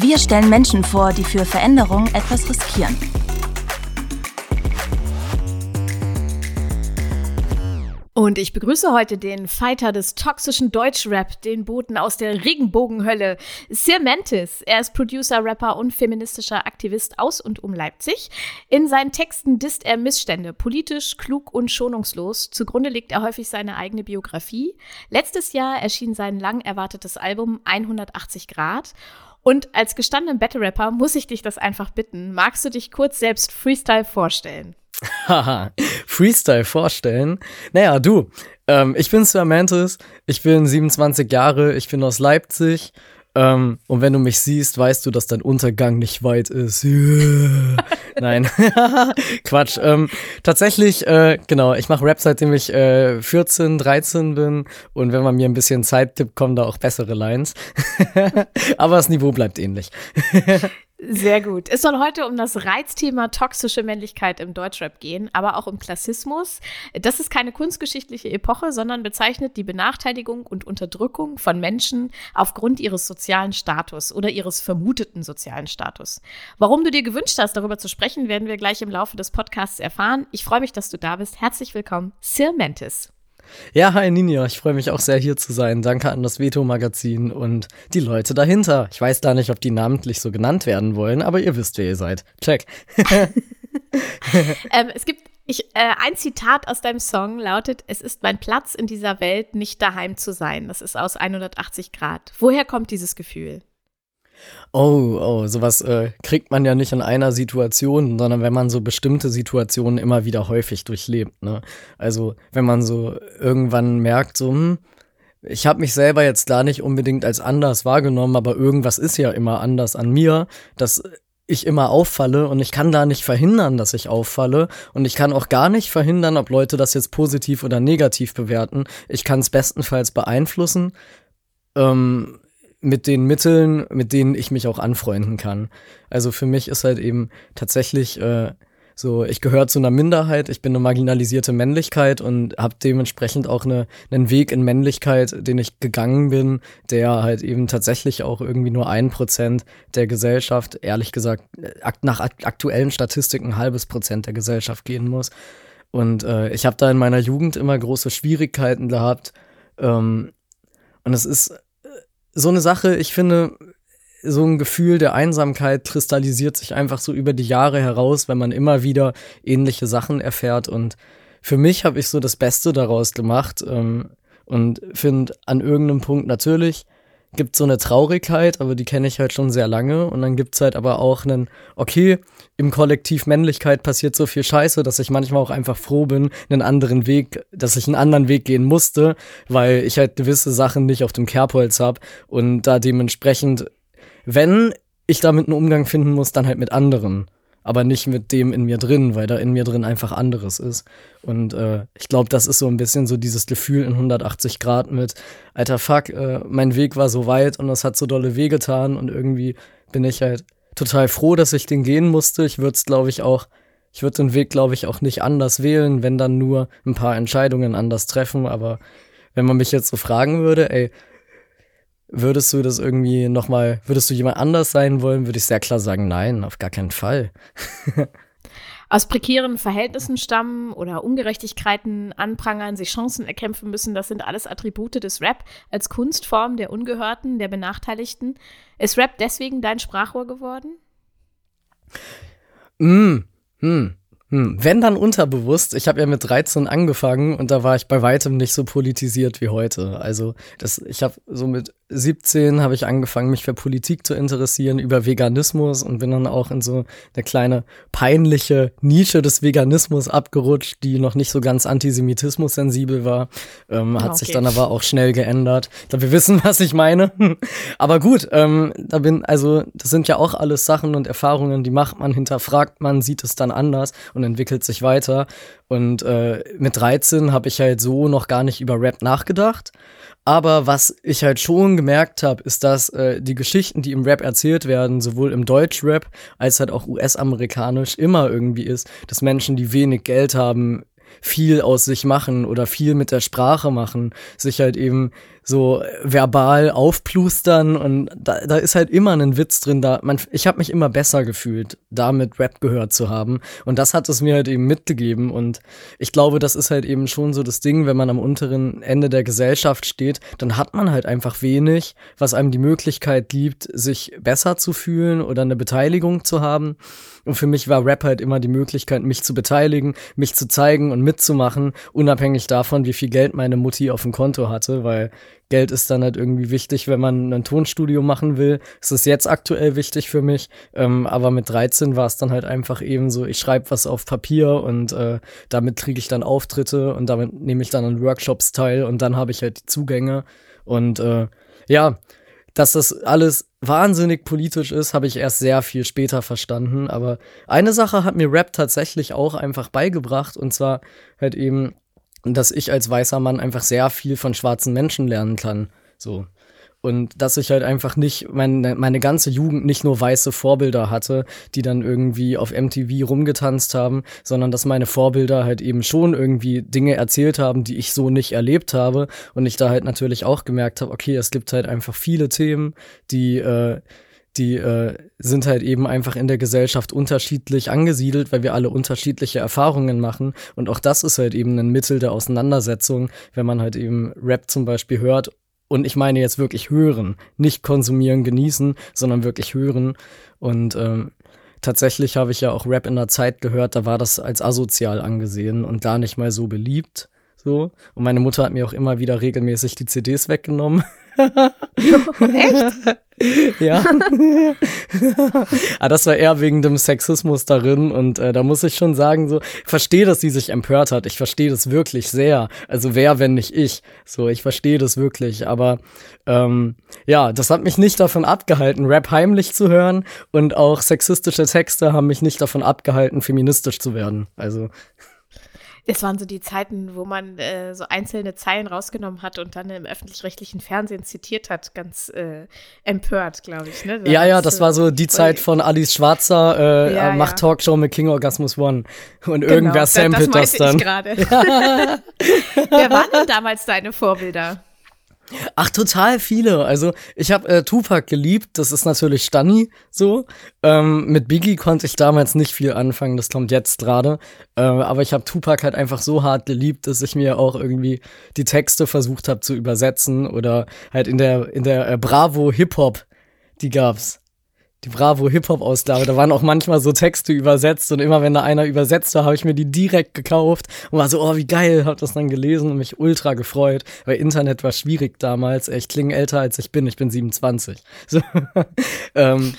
Wir stellen Menschen vor, die für Veränderung etwas riskieren. Und ich begrüße heute den Fighter des toxischen Deutschrap, den Boten aus der Regenbogenhölle, Sir Mantis. Er ist Producer, Rapper und feministischer Aktivist aus und um Leipzig. In seinen Texten disst er Missstände, politisch, klug und schonungslos. Zugrunde legt er häufig seine eigene Biografie. Letztes Jahr erschien sein lang erwartetes Album 180 Grad. Und als gestandenen Battle Rapper muss ich dich das einfach bitten. Magst du dich kurz selbst Freestyle vorstellen? Haha, Freestyle vorstellen. Naja, du, ähm, ich bin Sir Mantis, ich bin 27 Jahre, ich bin aus Leipzig. Ähm, und wenn du mich siehst, weißt du, dass dein Untergang nicht weit ist. Nein, Quatsch. Ähm, tatsächlich, äh, genau, ich mache Rap seitdem ich äh, 14, 13 bin. Und wenn man mir ein bisschen Zeit tippt, kommen da auch bessere Lines. Aber das Niveau bleibt ähnlich. Sehr gut. Es soll heute um das Reizthema toxische Männlichkeit im Deutschrap gehen, aber auch um Klassismus. Das ist keine kunstgeschichtliche Epoche, sondern bezeichnet die Benachteiligung und Unterdrückung von Menschen aufgrund ihres sozialen Status oder ihres vermuteten sozialen Status. Warum du dir gewünscht hast, darüber zu sprechen, werden wir gleich im Laufe des Podcasts erfahren. Ich freue mich, dass du da bist. Herzlich willkommen, Sir Mentis. Ja, hi Ninja, ich freue mich auch sehr hier zu sein. Danke an das Veto-Magazin und die Leute dahinter. Ich weiß gar nicht, ob die namentlich so genannt werden wollen, aber ihr wisst, wer ihr seid. Check. ähm, es gibt ich, äh, ein Zitat aus deinem Song lautet: Es ist mein Platz in dieser Welt, nicht daheim zu sein. Das ist aus 180 Grad. Woher kommt dieses Gefühl? Oh, oh, sowas äh, kriegt man ja nicht in einer Situation, sondern wenn man so bestimmte Situationen immer wieder häufig durchlebt. Ne? Also wenn man so irgendwann merkt, so, hm, ich habe mich selber jetzt gar nicht unbedingt als anders wahrgenommen, aber irgendwas ist ja immer anders an mir, dass ich immer auffalle und ich kann da nicht verhindern, dass ich auffalle und ich kann auch gar nicht verhindern, ob Leute das jetzt positiv oder negativ bewerten. Ich kann es bestenfalls beeinflussen. Ähm, mit den Mitteln, mit denen ich mich auch anfreunden kann. Also für mich ist halt eben tatsächlich äh, so, ich gehöre zu einer Minderheit, ich bin eine marginalisierte Männlichkeit und habe dementsprechend auch eine, einen Weg in Männlichkeit, den ich gegangen bin, der halt eben tatsächlich auch irgendwie nur ein Prozent der Gesellschaft, ehrlich gesagt, nach aktuellen Statistiken ein halbes Prozent der Gesellschaft gehen muss. Und äh, ich habe da in meiner Jugend immer große Schwierigkeiten gehabt. Ähm, und es ist so eine Sache, ich finde, so ein Gefühl der Einsamkeit kristallisiert sich einfach so über die Jahre heraus, wenn man immer wieder ähnliche Sachen erfährt. Und für mich habe ich so das Beste daraus gemacht ähm, und finde an irgendeinem Punkt natürlich, gibt so eine Traurigkeit, aber die kenne ich halt schon sehr lange. Und dann gibt's halt aber auch einen, okay, im Kollektiv Männlichkeit passiert so viel Scheiße, dass ich manchmal auch einfach froh bin, einen anderen Weg, dass ich einen anderen Weg gehen musste, weil ich halt gewisse Sachen nicht auf dem Kerbholz hab und da dementsprechend, wenn ich damit einen Umgang finden muss, dann halt mit anderen aber nicht mit dem in mir drin, weil da in mir drin einfach anderes ist. Und äh, ich glaube, das ist so ein bisschen so dieses Gefühl in 180 Grad mit, alter Fuck, äh, mein Weg war so weit und es hat so dolle weh getan und irgendwie bin ich halt total froh, dass ich den gehen musste. Ich würde es, glaube ich, auch, ich würde den Weg, glaube ich, auch nicht anders wählen, wenn dann nur ein paar Entscheidungen anders treffen. Aber wenn man mich jetzt so fragen würde, ey, Würdest du das irgendwie nochmal, würdest du jemand anders sein wollen, würde ich sehr klar sagen, nein, auf gar keinen Fall. Aus prekären Verhältnissen stammen oder Ungerechtigkeiten anprangern, sich Chancen erkämpfen müssen, das sind alles Attribute des Rap als Kunstform der Ungehörten, der Benachteiligten. Ist Rap deswegen dein Sprachrohr geworden? Mm, hm. Hm, wenn dann unterbewusst. Ich habe ja mit 13 angefangen und da war ich bei weitem nicht so politisiert wie heute. Also das, ich habe so mit 17 habe ich angefangen, mich für Politik zu interessieren, über Veganismus und bin dann auch in so eine kleine peinliche Nische des Veganismus abgerutscht, die noch nicht so ganz Antisemitismus sensibel war. Ähm, hat okay. sich dann aber auch schnell geändert. Ich glaube, wir wissen, was ich meine. aber gut, ähm, da bin, also, das sind ja auch alles Sachen und Erfahrungen, die macht man, hinterfragt man, sieht es dann anders und entwickelt sich weiter. Und äh, mit 13 habe ich halt so noch gar nicht über Rap nachgedacht. Aber was ich halt schon gemerkt habe, ist, dass äh, die Geschichten, die im Rap erzählt werden, sowohl im Deutschrap als halt auch US-amerikanisch immer irgendwie ist, dass Menschen, die wenig Geld haben, viel aus sich machen oder viel mit der Sprache machen, sich halt eben so verbal aufplustern und da, da ist halt immer ein Witz drin. Da man, ich habe mich immer besser gefühlt, damit Rap gehört zu haben und das hat es mir halt eben mitgegeben und ich glaube, das ist halt eben schon so das Ding, wenn man am unteren Ende der Gesellschaft steht, dann hat man halt einfach wenig, was einem die Möglichkeit gibt, sich besser zu fühlen oder eine Beteiligung zu haben. Und für mich war Rap halt immer die Möglichkeit, mich zu beteiligen, mich zu zeigen und mitzumachen, unabhängig davon, wie viel Geld meine Mutti auf dem Konto hatte, weil Geld ist dann halt irgendwie wichtig, wenn man ein Tonstudio machen will. Es ist jetzt aktuell wichtig für mich, ähm, aber mit 13 war es dann halt einfach eben so, ich schreibe was auf Papier und äh, damit kriege ich dann Auftritte und damit nehme ich dann an Workshops teil und dann habe ich halt die Zugänge. Und äh, ja, dass das alles wahnsinnig politisch ist, habe ich erst sehr viel später verstanden. Aber eine Sache hat mir Rap tatsächlich auch einfach beigebracht und zwar halt eben dass ich als weißer Mann einfach sehr viel von schwarzen Menschen lernen kann. So. Und dass ich halt einfach nicht meine, meine ganze Jugend nicht nur weiße Vorbilder hatte, die dann irgendwie auf MTV rumgetanzt haben, sondern dass meine Vorbilder halt eben schon irgendwie Dinge erzählt haben, die ich so nicht erlebt habe. Und ich da halt natürlich auch gemerkt habe, okay, es gibt halt einfach viele Themen, die äh, die äh, sind halt eben einfach in der Gesellschaft unterschiedlich angesiedelt, weil wir alle unterschiedliche Erfahrungen machen. Und auch das ist halt eben ein Mittel der Auseinandersetzung, wenn man halt eben Rap zum Beispiel hört. Und ich meine jetzt wirklich hören, nicht konsumieren, genießen, sondern wirklich hören. Und ähm, tatsächlich habe ich ja auch Rap in der Zeit gehört, da war das als asozial angesehen und gar nicht mal so beliebt. So. Und meine Mutter hat mir auch immer wieder regelmäßig die CDs weggenommen. Echt? ja. Ah, das war eher wegen dem Sexismus darin und äh, da muss ich schon sagen, so, ich verstehe, dass sie sich empört hat. Ich verstehe das wirklich sehr. Also wer, wenn nicht ich? So, ich verstehe das wirklich. Aber ähm, ja, das hat mich nicht davon abgehalten, Rap heimlich zu hören und auch sexistische Texte haben mich nicht davon abgehalten, feministisch zu werden. Also das waren so die Zeiten, wo man äh, so einzelne Zeilen rausgenommen hat und dann im öffentlich-rechtlichen Fernsehen zitiert hat, ganz äh, empört, glaube ich. Ne? ja, ja, das war so die Zeit von Alice Schwarzer, äh, ja, macht ja. Talkshow mit King Orgasmus One. Und genau, irgendwer samplet das, das dann. Ja. Wer waren denn damals deine Vorbilder? Ach, total viele. Also ich habe äh, Tupac geliebt, das ist natürlich Stanni so. Ähm, mit Biggie konnte ich damals nicht viel anfangen, das kommt jetzt gerade. Äh, aber ich habe Tupac halt einfach so hart geliebt, dass ich mir auch irgendwie die Texte versucht habe zu übersetzen oder halt in der in der äh, Bravo Hip Hop, die gab's die Bravo Hip-Hop-Ausgabe. Da waren auch manchmal so Texte übersetzt und immer wenn da einer übersetzt war, habe ich mir die direkt gekauft und war so, oh, wie geil, hab das dann gelesen und mich ultra gefreut, weil Internet war schwierig damals. Ich klinge älter als ich bin, ich bin 27. So. ähm.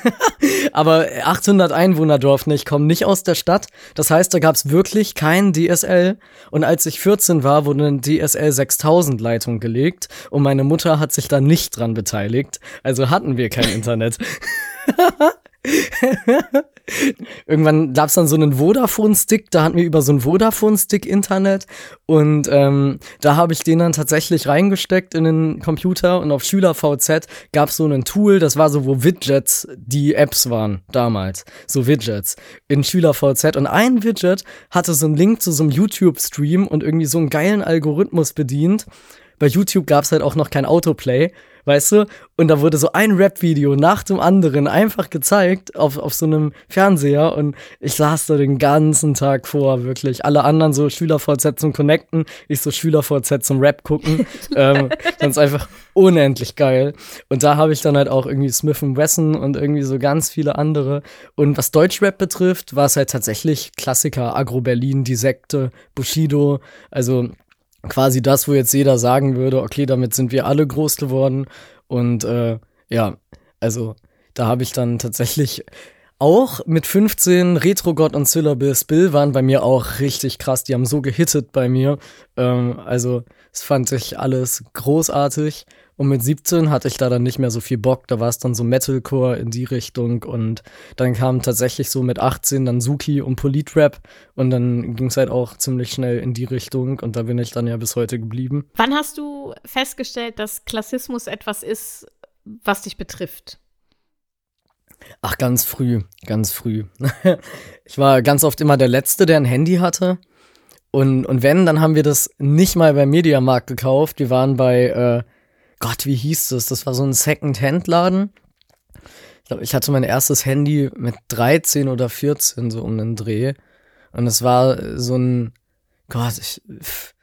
Aber 800 Einwohnerdorf, ne, ich komme nicht aus der Stadt. Das heißt, da gab's wirklich kein DSL und als ich 14 war, wurde eine DSL 6000 Leitung gelegt und meine Mutter hat sich da nicht dran beteiligt. Also hatten wir kein Internet. Irgendwann gab es dann so einen Vodafone-Stick, da hatten wir über so einen Vodafone-Stick Internet und ähm, da habe ich den dann tatsächlich reingesteckt in den Computer und auf SchülerVZ gab es so ein Tool, das war so, wo Widgets die Apps waren damals, so Widgets in SchülerVZ und ein Widget hatte so einen Link zu so einem YouTube-Stream und irgendwie so einen geilen Algorithmus bedient. Bei YouTube gab es halt auch noch kein Autoplay weißt du? Und da wurde so ein Rap-Video nach dem anderen einfach gezeigt auf, auf so einem Fernseher und ich saß da den ganzen Tag vor, wirklich. Alle anderen so SchülerVZ zum Connecten, ich so SchülerVZ zum Rap gucken. ähm, das ist einfach unendlich geil. Und da habe ich dann halt auch irgendwie Smith Wesson und irgendwie so ganz viele andere. Und was Deutschrap betrifft, war es halt tatsächlich Klassiker, Agro Berlin, Die Sekte, Bushido, also quasi das, wo jetzt jeder sagen würde, okay, damit sind wir alle groß geworden. Und äh, ja, also da habe ich dann tatsächlich auch mit 15 Retro God und Syllabus Bill waren bei mir auch richtig krass. Die haben so gehittet bei mir. Ähm, also, das fand ich alles großartig. Und mit 17 hatte ich da dann nicht mehr so viel Bock. Da war es dann so Metalcore in die Richtung. Und dann kam tatsächlich so mit 18 dann Suki und Politrap. Und dann ging es halt auch ziemlich schnell in die Richtung. Und da bin ich dann ja bis heute geblieben. Wann hast du festgestellt, dass Klassismus etwas ist, was dich betrifft? Ach, ganz früh, ganz früh. ich war ganz oft immer der Letzte, der ein Handy hatte. Und, und wenn, dann haben wir das nicht mal beim Mediamarkt gekauft. Wir waren bei, äh, Gott, wie hieß das? Das war so ein Second-Hand-Laden. Ich glaube, ich hatte mein erstes Handy mit 13 oder 14, so um den Dreh. Und es war so ein, Gott, ich, pff,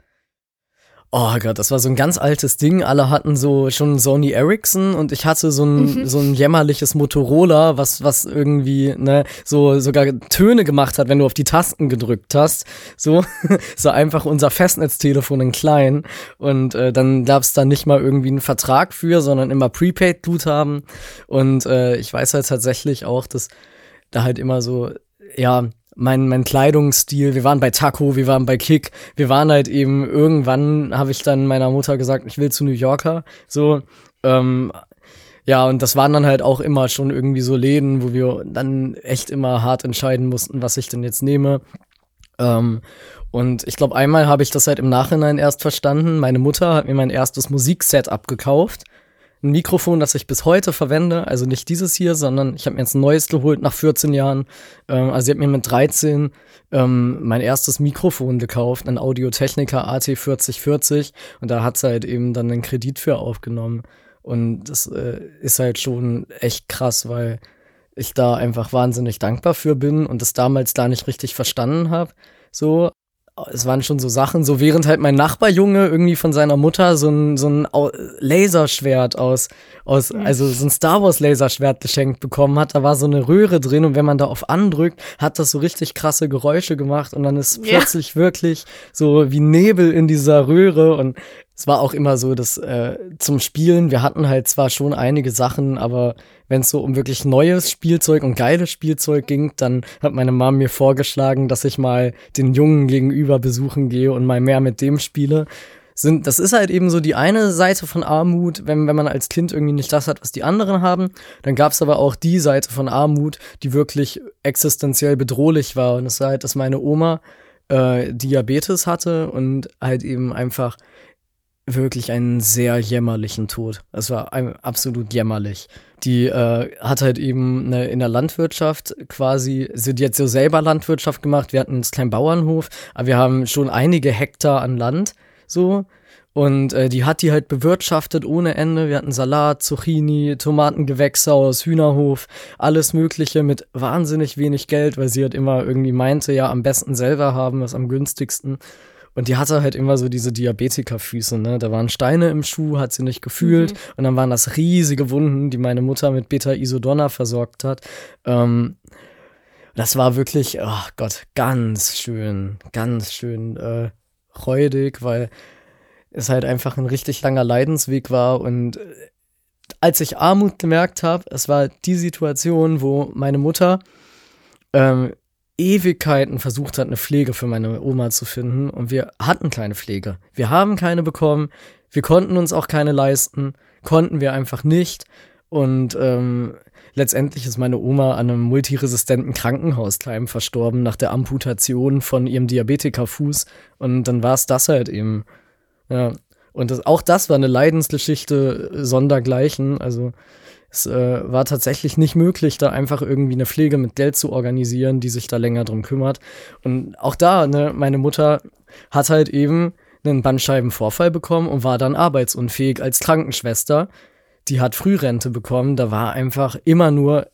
Oh Gott, das war so ein ganz altes Ding. Alle hatten so schon Sony Ericsson und ich hatte so ein, mhm. so ein jämmerliches Motorola, was, was irgendwie, ne, so sogar Töne gemacht hat, wenn du auf die Tasten gedrückt hast. So, so einfach unser Festnetztelefon in klein. Und äh, dann gab es da nicht mal irgendwie einen Vertrag für, sondern immer Prepaid-Guthaben. Und äh, ich weiß halt tatsächlich auch, dass da halt immer so, ja, mein, mein Kleidungsstil. Wir waren bei Taco, wir waren bei Kick. Wir waren halt eben, irgendwann habe ich dann meiner Mutter gesagt, ich will zu New Yorker. So, ähm, ja, und das waren dann halt auch immer schon irgendwie so Läden, wo wir dann echt immer hart entscheiden mussten, was ich denn jetzt nehme. Ähm, und ich glaube, einmal habe ich das halt im Nachhinein erst verstanden. Meine Mutter hat mir mein erstes Musikset abgekauft ein Mikrofon, das ich bis heute verwende. Also nicht dieses hier, sondern ich habe mir jetzt ein neues geholt nach 14 Jahren. Ähm, also sie hat mir mit 13 ähm, mein erstes Mikrofon gekauft, ein Audio-Technica AT4040. Und da hat sie halt eben dann einen Kredit für aufgenommen. Und das äh, ist halt schon echt krass, weil ich da einfach wahnsinnig dankbar für bin und das damals da nicht richtig verstanden habe. So, es waren schon so Sachen, so während halt mein Nachbarjunge irgendwie von seiner Mutter so ein, so ein Laserschwert aus, aus, also so ein Star Wars Laserschwert geschenkt bekommen hat, da war so eine Röhre drin und wenn man da auf andrückt, hat das so richtig krasse Geräusche gemacht und dann ist ja. plötzlich wirklich so wie Nebel in dieser Röhre und es war auch immer so, dass äh, zum Spielen, wir hatten halt zwar schon einige Sachen, aber wenn es so um wirklich neues Spielzeug und geiles Spielzeug ging, dann hat meine Mom mir vorgeschlagen, dass ich mal den Jungen gegenüber besuchen gehe und mal mehr mit dem spiele. Sind, das ist halt eben so die eine Seite von Armut, wenn, wenn man als Kind irgendwie nicht das hat, was die anderen haben. Dann gab es aber auch die Seite von Armut, die wirklich existenziell bedrohlich war. Und es war halt, dass meine Oma äh, Diabetes hatte und halt eben einfach wirklich einen sehr jämmerlichen Tod. Es war absolut jämmerlich. Die äh, hat halt eben eine, in der Landwirtschaft quasi, hat jetzt so selber Landwirtschaft gemacht. Wir hatten einen kleinen Bauernhof, aber wir haben schon einige Hektar an Land so. Und äh, die hat die halt bewirtschaftet ohne Ende. Wir hatten Salat, Zucchini, Tomatengewächshaus, Hühnerhof, alles Mögliche mit wahnsinnig wenig Geld, weil sie halt immer irgendwie meinte, ja, am besten selber haben, ist am günstigsten. Und die hatte halt immer so diese Diabetikerfüße, ne? Da waren Steine im Schuh, hat sie nicht gefühlt. Mhm. Und dann waren das riesige Wunden, die meine Mutter mit Beta-Isodonna versorgt hat. Ähm, das war wirklich, oh Gott, ganz schön, ganz schön äh, räudig, weil es halt einfach ein richtig langer Leidensweg war. Und äh, als ich Armut gemerkt habe, es war die Situation, wo meine Mutter ähm, Ewigkeiten versucht hat, eine Pflege für meine Oma zu finden. Und wir hatten keine Pflege. Wir haben keine bekommen, wir konnten uns auch keine leisten, konnten wir einfach nicht. Und ähm, letztendlich ist meine Oma an einem multiresistenten Krankenhauskeim verstorben nach der Amputation von ihrem Diabetikerfuß. Und dann war es das halt eben. Ja, und das, auch das war eine Leidensgeschichte sondergleichen, also es äh, war tatsächlich nicht möglich, da einfach irgendwie eine Pflege mit Geld zu organisieren, die sich da länger drum kümmert. Und auch da, ne, meine Mutter hat halt eben einen Bandscheibenvorfall bekommen und war dann arbeitsunfähig als Krankenschwester. Die hat Frührente bekommen. Da war einfach immer nur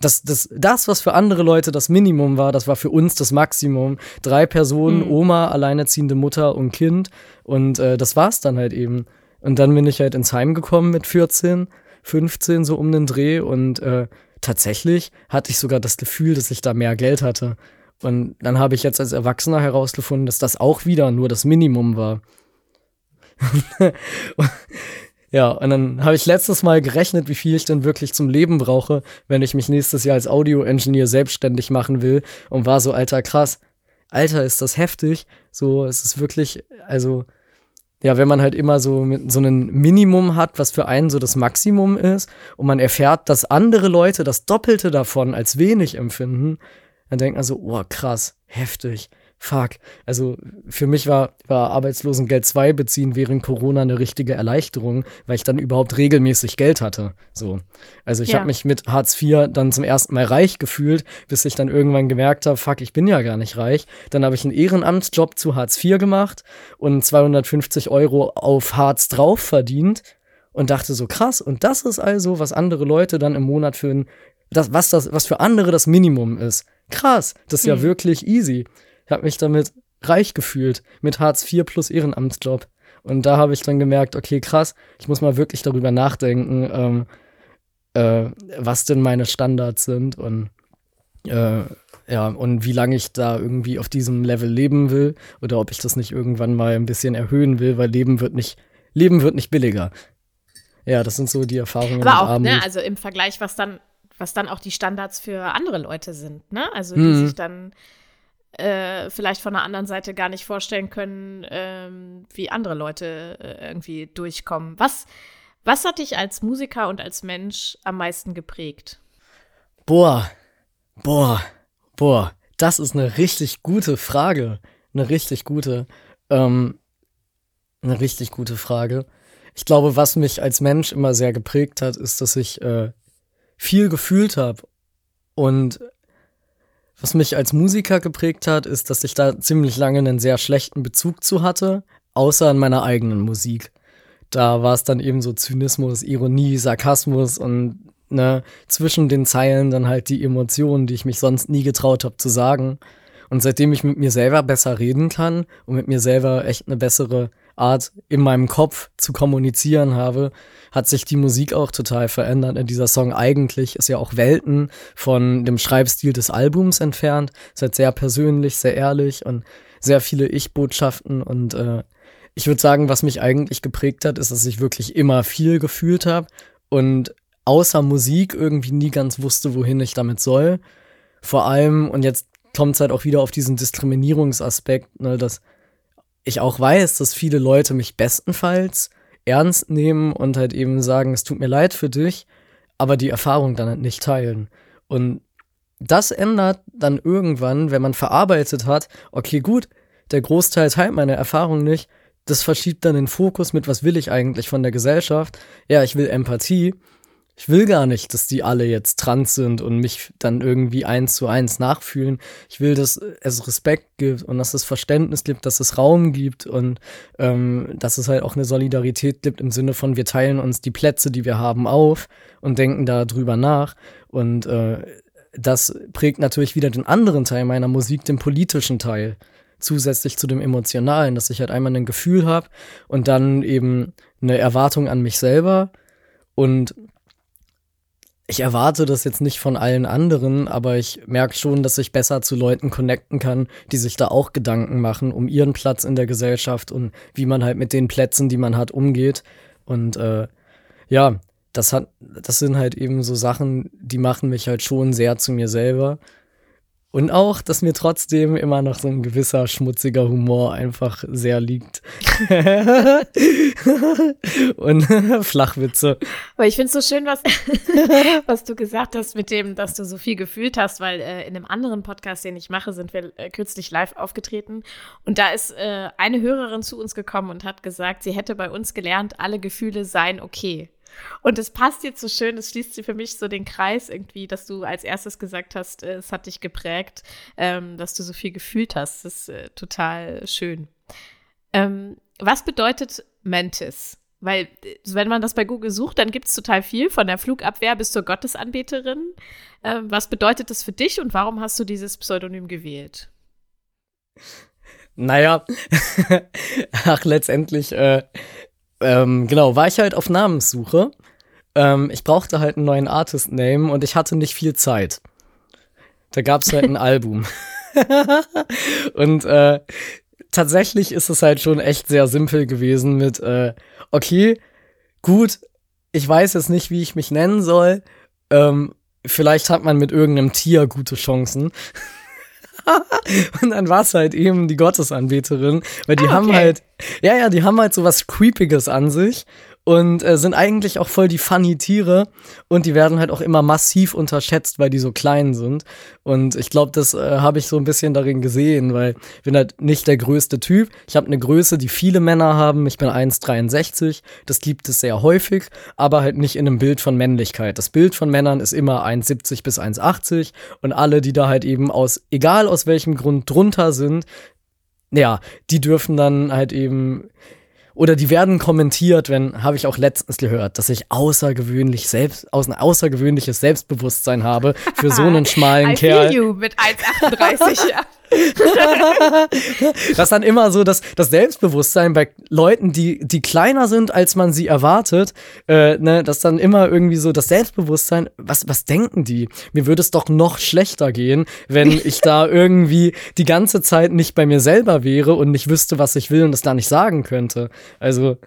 das, das, das, was für andere Leute das Minimum war, das war für uns das Maximum. Drei Personen, mhm. Oma, alleinerziehende Mutter und Kind. Und äh, das war's dann halt eben. Und dann bin ich halt ins Heim gekommen mit 14 15 so um den Dreh und äh, tatsächlich hatte ich sogar das Gefühl, dass ich da mehr Geld hatte. Und dann habe ich jetzt als Erwachsener herausgefunden, dass das auch wieder nur das Minimum war. ja, und dann habe ich letztes Mal gerechnet, wie viel ich denn wirklich zum Leben brauche, wenn ich mich nächstes Jahr als Audio-Engineer selbstständig machen will und war so, alter, krass. Alter, ist das heftig. So, es ist wirklich, also, ja, wenn man halt immer so mit so einem Minimum hat, was für einen so das Maximum ist, und man erfährt, dass andere Leute das Doppelte davon als wenig empfinden, dann denkt man so, oh, krass, heftig fuck. Also für mich war, war Arbeitslosengeld 2 beziehen während Corona eine richtige Erleichterung, weil ich dann überhaupt regelmäßig Geld hatte. So. Also ich ja. habe mich mit Hartz IV dann zum ersten Mal reich gefühlt, bis ich dann irgendwann gemerkt habe, fuck, ich bin ja gar nicht reich. Dann habe ich einen Ehrenamtsjob zu Hartz IV gemacht und 250 Euro auf Hartz drauf verdient und dachte so krass. Und das ist also, was andere Leute dann im Monat für ein, das, was das, was für andere das Minimum ist. Krass, das ist hm. ja wirklich easy. Ich habe mich damit reich gefühlt mit Hartz IV plus Ehrenamtsjob. Und da habe ich dann gemerkt, okay, krass, ich muss mal wirklich darüber nachdenken, ähm, äh, was denn meine Standards sind und äh, ja, und wie lange ich da irgendwie auf diesem Level leben will oder ob ich das nicht irgendwann mal ein bisschen erhöhen will, weil Leben wird nicht, Leben wird nicht billiger. Ja, das sind so die Erfahrungen. Aber auch, ne, also im Vergleich, was dann, was dann auch die Standards für andere Leute sind, ne? Also die mhm. sich dann äh, vielleicht von der anderen Seite gar nicht vorstellen können, ähm, wie andere Leute äh, irgendwie durchkommen. Was, was hat dich als Musiker und als Mensch am meisten geprägt? Boah, boah, boah, das ist eine richtig gute Frage. Eine richtig gute, ähm, eine richtig gute Frage. Ich glaube, was mich als Mensch immer sehr geprägt hat, ist, dass ich äh, viel gefühlt habe und was mich als Musiker geprägt hat, ist, dass ich da ziemlich lange einen sehr schlechten Bezug zu hatte, außer in meiner eigenen Musik. Da war es dann eben so Zynismus, Ironie, Sarkasmus und ne, zwischen den Zeilen dann halt die Emotionen, die ich mich sonst nie getraut habe zu sagen. Und seitdem ich mit mir selber besser reden kann und mit mir selber echt eine bessere Art in meinem Kopf zu kommunizieren habe, hat sich die Musik auch total verändert. In dieser Song eigentlich ist ja auch Welten von dem Schreibstil des Albums entfernt. Ist halt sehr persönlich, sehr ehrlich und sehr viele Ich-Botschaften und äh, ich würde sagen, was mich eigentlich geprägt hat, ist, dass ich wirklich immer viel gefühlt habe und außer Musik irgendwie nie ganz wusste, wohin ich damit soll. Vor allem, und jetzt kommt es halt auch wieder auf diesen Diskriminierungsaspekt, ne, dass ich auch weiß, dass viele Leute mich bestenfalls ernst nehmen und halt eben sagen, es tut mir leid für dich, aber die Erfahrung dann halt nicht teilen. Und das ändert dann irgendwann, wenn man verarbeitet hat, okay, gut, der Großteil teilt meine Erfahrung nicht, das verschiebt dann den Fokus mit, was will ich eigentlich von der Gesellschaft? Ja, ich will Empathie ich will gar nicht, dass die alle jetzt trans sind und mich dann irgendwie eins zu eins nachfühlen. Ich will, dass es Respekt gibt und dass es Verständnis gibt, dass es Raum gibt und ähm, dass es halt auch eine Solidarität gibt im Sinne von, wir teilen uns die Plätze, die wir haben, auf und denken da drüber nach. Und äh, das prägt natürlich wieder den anderen Teil meiner Musik, den politischen Teil zusätzlich zu dem emotionalen, dass ich halt einmal ein Gefühl habe und dann eben eine Erwartung an mich selber und ich erwarte das jetzt nicht von allen anderen, aber ich merke schon, dass ich besser zu Leuten connecten kann, die sich da auch Gedanken machen um ihren Platz in der Gesellschaft und wie man halt mit den Plätzen, die man hat, umgeht. Und äh, ja, das hat, das sind halt eben so Sachen, die machen mich halt schon sehr zu mir selber. Und auch, dass mir trotzdem immer noch so ein gewisser schmutziger Humor einfach sehr liegt. und Flachwitze. Aber ich finde es so schön, was, was du gesagt hast mit dem, dass du so viel gefühlt hast, weil äh, in einem anderen Podcast, den ich mache, sind wir äh, kürzlich live aufgetreten. Und da ist äh, eine Hörerin zu uns gekommen und hat gesagt, sie hätte bei uns gelernt, alle Gefühle seien okay. Und es passt jetzt so schön, es schließt sie für mich so den Kreis irgendwie, dass du als erstes gesagt hast, äh, es hat dich geprägt, ähm, dass du so viel gefühlt hast. Das ist äh, total schön. Ähm, was bedeutet Mantis? Weil, äh, wenn man das bei Google sucht, dann gibt es total viel, von der Flugabwehr bis zur Gottesanbeterin. Ähm, was bedeutet das für dich und warum hast du dieses Pseudonym gewählt? Naja, ach, letztendlich äh, ähm, genau, war ich halt auf Namenssuche. Ähm, ich brauchte halt einen neuen Artist-Name und ich hatte nicht viel Zeit. Da gab es halt ein Album. und äh, tatsächlich ist es halt schon echt sehr simpel gewesen mit, äh, okay, gut, ich weiß jetzt nicht, wie ich mich nennen soll. Ähm, vielleicht hat man mit irgendeinem Tier gute Chancen. und dann war es halt eben die Gottesanbeterin, weil die ah, okay. haben halt, ja, ja, die haben halt so was Creepiges an sich und äh, sind eigentlich auch voll die funny Tiere und die werden halt auch immer massiv unterschätzt, weil die so klein sind. Und ich glaube, das äh, habe ich so ein bisschen darin gesehen, weil ich bin halt nicht der größte Typ. Ich habe eine Größe, die viele Männer haben. Ich bin 1,63. Das gibt es sehr häufig, aber halt nicht in einem Bild von Männlichkeit. Das Bild von Männern ist immer 1,70 bis 1,80 und alle, die da halt eben aus, egal aus welchem Grund drunter sind, ja, die dürfen dann halt eben oder die werden kommentiert, wenn, habe ich auch letztens gehört, dass ich außergewöhnlich selbst, aus ein außergewöhnliches Selbstbewusstsein habe für so einen schmalen I Kerl. Feel you mit 1,38, ja. das ist dann immer so, dass das Selbstbewusstsein bei Leuten, die, die kleiner sind, als man sie erwartet, äh, ne, dass dann immer irgendwie so das Selbstbewusstsein, was, was denken die? Mir würde es doch noch schlechter gehen, wenn ich da irgendwie die ganze Zeit nicht bei mir selber wäre und nicht wüsste, was ich will und das da nicht sagen könnte. Also,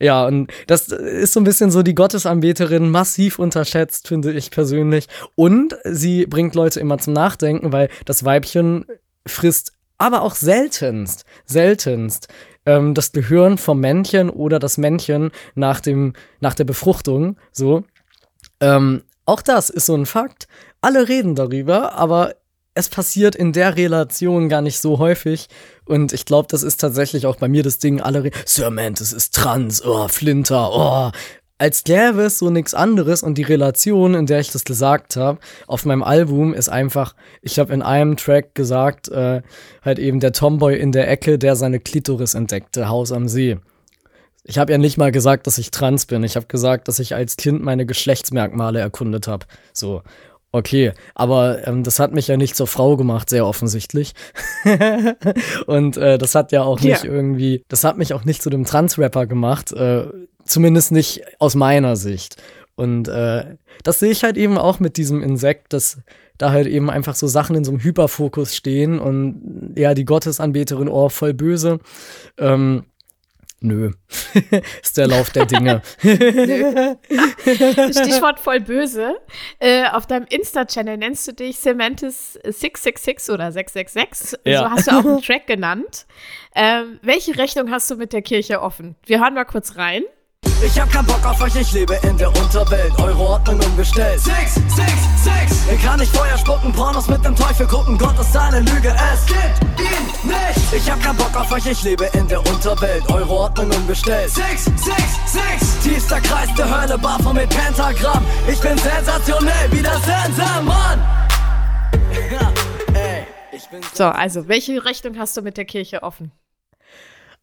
ja, und das ist so ein bisschen so die Gottesanbeterin massiv unterschätzt, finde ich persönlich. Und sie bringt Leute immer zum Nachdenken, weil das Weibchen frisst aber auch seltenst, seltenst ähm, das Gehirn vom Männchen oder das Männchen nach, dem, nach der Befruchtung. So. Ähm, auch das ist so ein Fakt. Alle reden darüber, aber es passiert in der Relation gar nicht so häufig. Und ich glaube, das ist tatsächlich auch bei mir das Ding, alle reden, Sir Mantis ist trans, oh, Flinter, oh. Als gäbe es so nichts anderes und die Relation, in der ich das gesagt habe, auf meinem Album ist einfach, ich habe in einem Track gesagt, äh, halt eben der Tomboy in der Ecke, der seine Klitoris entdeckte, Haus am See. Ich habe ja nicht mal gesagt, dass ich trans bin. Ich habe gesagt, dass ich als Kind meine Geschlechtsmerkmale erkundet habe. So. Okay, aber ähm, das hat mich ja nicht zur Frau gemacht, sehr offensichtlich. und äh, das hat ja auch nicht ja. irgendwie, das hat mich auch nicht zu dem Trans-Rapper gemacht, äh, zumindest nicht aus meiner Sicht. Und äh, das sehe ich halt eben auch mit diesem Insekt, dass da halt eben einfach so Sachen in so einem Hyperfokus stehen und ja, die Gottesanbeterin, oh, voll böse. Ähm, Nö. ist der Lauf der Dinge. Stichwort voll böse. Äh, auf deinem Insta-Channel nennst du dich Cementis 666 oder 666. Ja. So hast du auch einen Track genannt. Ähm, welche Rechnung hast du mit der Kirche offen? Wir hören mal kurz rein. Ich hab keinen Bock auf euch, ich lebe in der Unterwelt. Eure Ordnung umgestellt. Six, six, six. Ich kann nicht Feuer spucken, Pornos mit dem Teufel gucken. Gott ist eine Lüge, es gibt ihn nicht. Ich hab keinen Bock auf euch, ich lebe in der Unterwelt. Eure Ordnung umgestellt. Six, six, six. Tiefster Kreis der Hölle, Buffer mit Pentagramm. Ich bin sensationell, wie der bin so, also, welche Rechnung hast du mit der Kirche offen?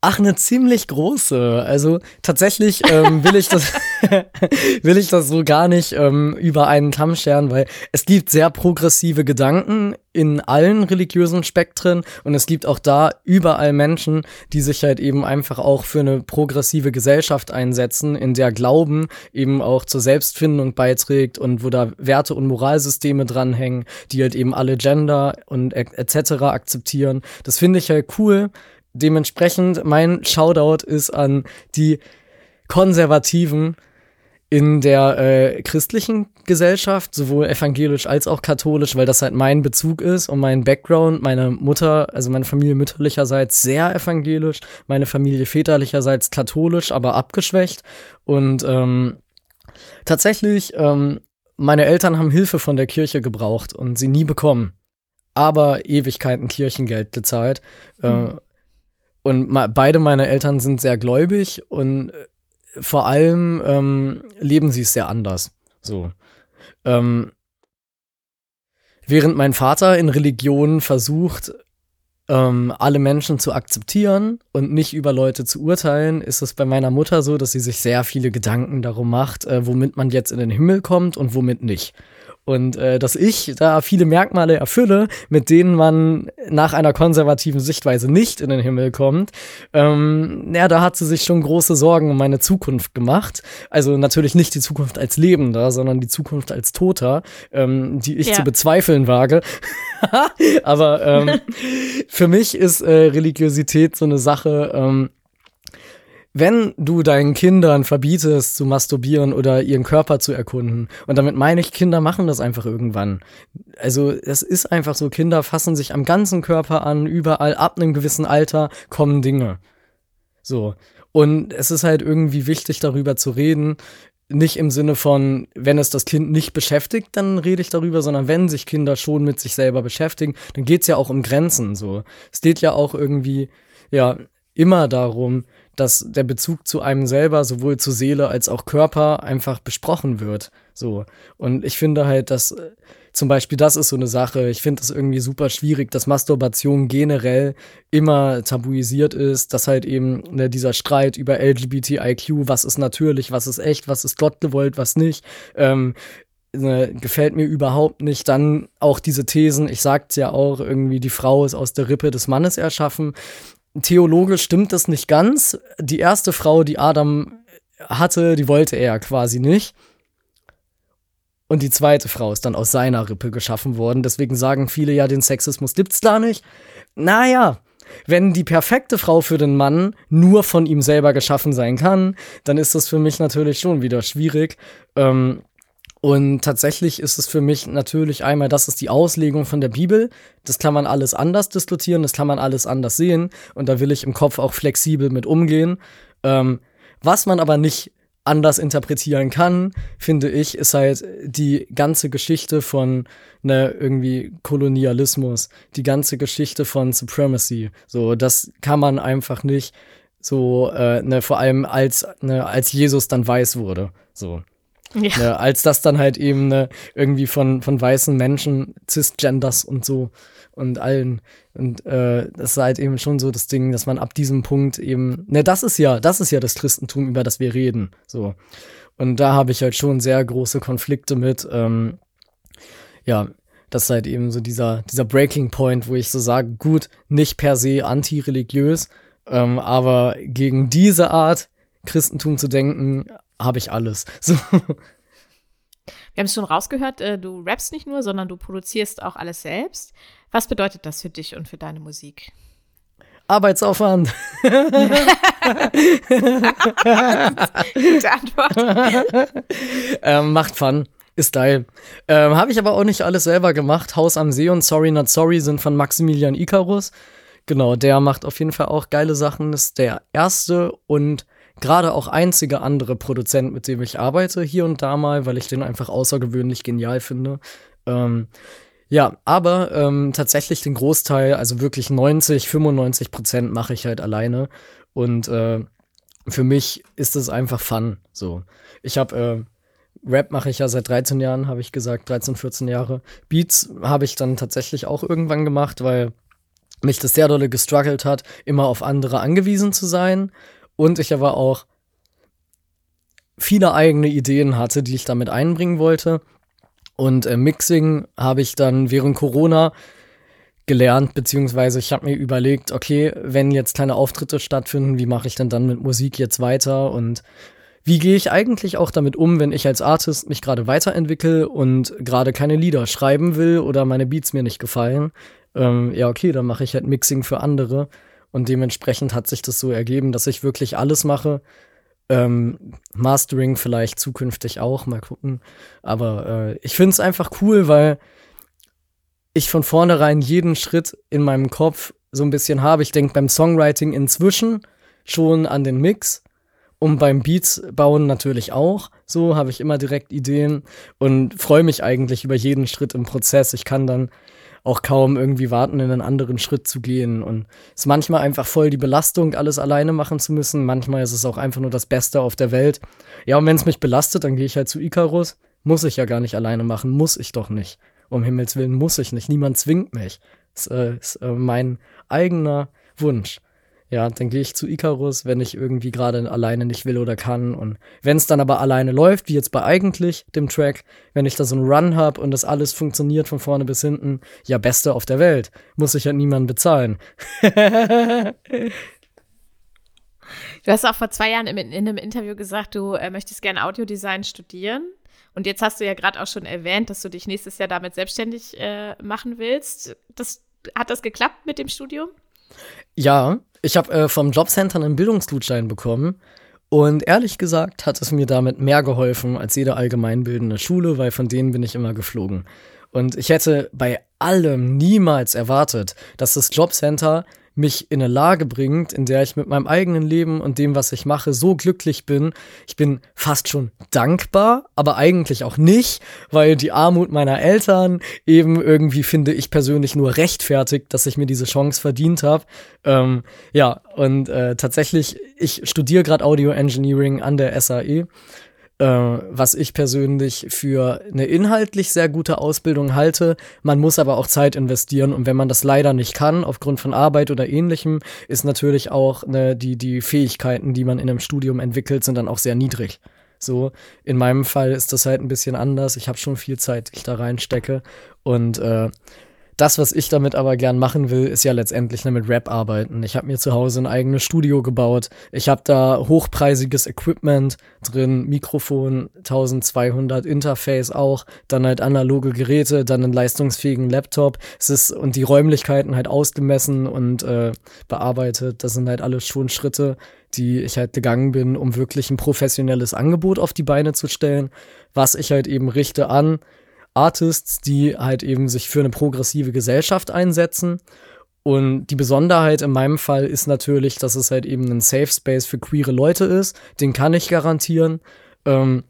Ach, eine ziemlich große. Also tatsächlich ähm, will ich das will ich das so gar nicht ähm, über einen Kamm scheren, weil es gibt sehr progressive Gedanken in allen religiösen Spektren und es gibt auch da überall Menschen, die sich halt eben einfach auch für eine progressive Gesellschaft einsetzen, in der Glauben eben auch zur Selbstfindung beiträgt und wo da Werte und Moralsysteme dranhängen, die halt eben alle Gender und etc. akzeptieren. Das finde ich halt cool dementsprechend mein Shoutout ist an die Konservativen in der äh, christlichen Gesellschaft, sowohl evangelisch als auch katholisch, weil das halt mein Bezug ist und mein Background. Meine Mutter, also meine Familie mütterlicherseits sehr evangelisch, meine Familie väterlicherseits katholisch, aber abgeschwächt. Und ähm, tatsächlich, ähm, meine Eltern haben Hilfe von der Kirche gebraucht und sie nie bekommen. Aber Ewigkeiten Kirchengeld gezahlt. Mhm. Äh, und beide meine Eltern sind sehr gläubig und äh, vor allem ähm, leben sie es sehr anders. So. Ähm, während mein Vater in Religion versucht, ähm, alle Menschen zu akzeptieren und nicht über Leute zu urteilen, ist es bei meiner Mutter so, dass sie sich sehr viele Gedanken darum macht, äh, womit man jetzt in den Himmel kommt und womit nicht. Und äh, dass ich da viele Merkmale erfülle, mit denen man nach einer konservativen Sichtweise nicht in den Himmel kommt, ähm, ja, da hat sie sich schon große Sorgen um meine Zukunft gemacht. Also natürlich nicht die Zukunft als Lebender, sondern die Zukunft als Toter, ähm, die ich ja. zu bezweifeln wage. Aber ähm, für mich ist äh, Religiosität so eine Sache, ähm, wenn du deinen Kindern verbietest zu masturbieren oder ihren Körper zu erkunden, und damit meine ich, Kinder machen das einfach irgendwann. Also es ist einfach so, Kinder fassen sich am ganzen Körper an, überall, ab einem gewissen Alter kommen Dinge. So. Und es ist halt irgendwie wichtig, darüber zu reden. Nicht im Sinne von, wenn es das Kind nicht beschäftigt, dann rede ich darüber, sondern wenn sich Kinder schon mit sich selber beschäftigen, dann geht es ja auch um Grenzen. So. Es geht ja auch irgendwie, ja, immer darum, dass der Bezug zu einem selber, sowohl zu Seele als auch Körper, einfach besprochen wird. So. Und ich finde halt, dass äh, zum Beispiel das ist so eine Sache. Ich finde das irgendwie super schwierig, dass Masturbation generell immer tabuisiert ist, dass halt eben ne, dieser Streit über LGBTIQ, was ist natürlich, was ist echt, was ist Gott gewollt, was nicht, ähm, ne, gefällt mir überhaupt nicht. Dann auch diese Thesen, ich sag's ja auch, irgendwie die Frau ist aus der Rippe des Mannes erschaffen theologisch stimmt das nicht ganz. Die erste Frau, die Adam hatte, die wollte er quasi nicht. Und die zweite Frau ist dann aus seiner Rippe geschaffen worden. Deswegen sagen viele ja, den Sexismus gibt's da nicht. Naja, wenn die perfekte Frau für den Mann nur von ihm selber geschaffen sein kann, dann ist das für mich natürlich schon wieder schwierig. Ähm, und tatsächlich ist es für mich natürlich einmal, das ist die Auslegung von der Bibel. Das kann man alles anders diskutieren, das kann man alles anders sehen. Und da will ich im Kopf auch flexibel mit umgehen. Ähm, was man aber nicht anders interpretieren kann, finde ich, ist halt die ganze Geschichte von ne, irgendwie Kolonialismus, die ganze Geschichte von Supremacy. So, das kann man einfach nicht so, äh, ne, vor allem als, ne, als Jesus dann weiß wurde. So. Ja. Ne, als das dann halt eben ne, irgendwie von, von weißen Menschen, Cisgenders und so und allen. Und äh, das ist halt eben schon so das Ding, dass man ab diesem Punkt eben, ne, das ist ja, das ist ja das Christentum, über das wir reden. So. Und da habe ich halt schon sehr große Konflikte mit. Ähm, ja, das ist halt eben so dieser, dieser Breaking Point, wo ich so sage, gut, nicht per se antireligiös, ähm, aber gegen diese Art Christentum zu denken, habe ich alles. So. Wir haben es schon rausgehört, äh, du rappst nicht nur, sondern du produzierst auch alles selbst. Was bedeutet das für dich und für deine Musik? Arbeitsaufwand. Gute Antwort. ähm, macht Fun. Ist geil. Ähm, Habe ich aber auch nicht alles selber gemacht. Haus am See und Sorry Not Sorry sind von Maximilian Icarus. Genau, der macht auf jeden Fall auch geile Sachen. Ist der erste und gerade auch einzige andere Produzent, mit dem ich arbeite, hier und da mal, weil ich den einfach außergewöhnlich genial finde. Ähm, ja, aber ähm, tatsächlich den Großteil, also wirklich 90, 95 Prozent mache ich halt alleine. Und äh, für mich ist es einfach Fun. So, ich habe äh, Rap mache ich ja seit 13 Jahren, habe ich gesagt, 13, 14 Jahre. Beats habe ich dann tatsächlich auch irgendwann gemacht, weil mich das sehr dolle gestruggelt hat, immer auf andere angewiesen zu sein und ich aber auch viele eigene Ideen hatte, die ich damit einbringen wollte. Und äh, Mixing habe ich dann während Corona gelernt, beziehungsweise ich habe mir überlegt, okay, wenn jetzt kleine Auftritte stattfinden, wie mache ich denn dann mit Musik jetzt weiter und wie gehe ich eigentlich auch damit um, wenn ich als Artist mich gerade weiterentwickle und gerade keine Lieder schreiben will oder meine Beats mir nicht gefallen? Ähm, ja, okay, dann mache ich halt Mixing für andere und dementsprechend hat sich das so ergeben, dass ich wirklich alles mache. Ähm, Mastering vielleicht zukünftig auch, mal gucken. Aber äh, ich finde es einfach cool, weil ich von vornherein jeden Schritt in meinem Kopf so ein bisschen habe. Ich denke beim Songwriting inzwischen schon an den Mix und beim Beats bauen natürlich auch. So habe ich immer direkt Ideen und freue mich eigentlich über jeden Schritt im Prozess. Ich kann dann auch kaum irgendwie warten, in einen anderen Schritt zu gehen. Und es ist manchmal einfach voll die Belastung, alles alleine machen zu müssen. Manchmal ist es auch einfach nur das Beste auf der Welt. Ja, und wenn es mich belastet, dann gehe ich halt zu Icarus. Muss ich ja gar nicht alleine machen, muss ich doch nicht. Um Himmels Willen muss ich nicht. Niemand zwingt mich. Das äh, ist äh, mein eigener Wunsch. Ja, dann gehe ich zu Icarus, wenn ich irgendwie gerade alleine nicht will oder kann. Und wenn es dann aber alleine läuft, wie jetzt bei eigentlich dem Track, wenn ich da so einen Run habe und das alles funktioniert von vorne bis hinten, ja, beste auf der Welt. Muss ich ja niemanden bezahlen. Du hast auch vor zwei Jahren in, in einem Interview gesagt, du äh, möchtest gerne Audiodesign studieren. Und jetzt hast du ja gerade auch schon erwähnt, dass du dich nächstes Jahr damit selbstständig äh, machen willst. Das, hat das geklappt mit dem Studium? Ja, ich habe äh, vom Jobcenter einen Bildungsgutschein bekommen. Und ehrlich gesagt hat es mir damit mehr geholfen als jede allgemeinbildende Schule, weil von denen bin ich immer geflogen. Und ich hätte bei allem niemals erwartet, dass das Jobcenter mich in eine Lage bringt, in der ich mit meinem eigenen Leben und dem, was ich mache, so glücklich bin. Ich bin fast schon dankbar, aber eigentlich auch nicht, weil die Armut meiner Eltern eben irgendwie finde ich persönlich nur rechtfertigt, dass ich mir diese Chance verdient habe. Ähm, ja, und äh, tatsächlich, ich studiere gerade Audio Engineering an der SAE was ich persönlich für eine inhaltlich sehr gute Ausbildung halte. Man muss aber auch Zeit investieren und wenn man das leider nicht kann, aufgrund von Arbeit oder ähnlichem, ist natürlich auch ne, die, die Fähigkeiten, die man in einem Studium entwickelt, sind dann auch sehr niedrig. So, in meinem Fall ist das halt ein bisschen anders. Ich habe schon viel Zeit, die ich da reinstecke. Und äh, das, was ich damit aber gern machen will, ist ja letztendlich ne, mit Rap arbeiten. Ich habe mir zu Hause ein eigenes Studio gebaut. Ich habe da hochpreisiges Equipment drin, Mikrofon 1200, Interface auch, dann halt analoge Geräte, dann einen leistungsfähigen Laptop. Es ist und die Räumlichkeiten halt ausgemessen und äh, bearbeitet. Das sind halt alles schon Schritte, die ich halt gegangen bin, um wirklich ein professionelles Angebot auf die Beine zu stellen, was ich halt eben richte an Artists, die halt eben sich für eine progressive Gesellschaft einsetzen. Und die Besonderheit in meinem Fall ist natürlich, dass es halt eben ein Safe Space für queere Leute ist. Den kann ich garantieren. Ähm,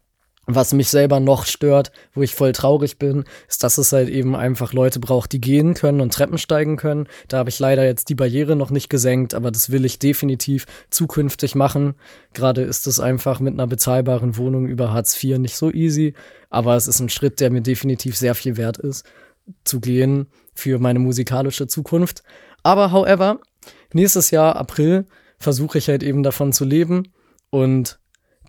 was mich selber noch stört, wo ich voll traurig bin, ist, dass es halt eben einfach Leute braucht, die gehen können und Treppen steigen können. Da habe ich leider jetzt die Barriere noch nicht gesenkt, aber das will ich definitiv zukünftig machen. Gerade ist es einfach mit einer bezahlbaren Wohnung über Hartz IV nicht so easy, aber es ist ein Schritt, der mir definitiv sehr viel wert ist, zu gehen für meine musikalische Zukunft. Aber however, nächstes Jahr, April, versuche ich halt eben davon zu leben und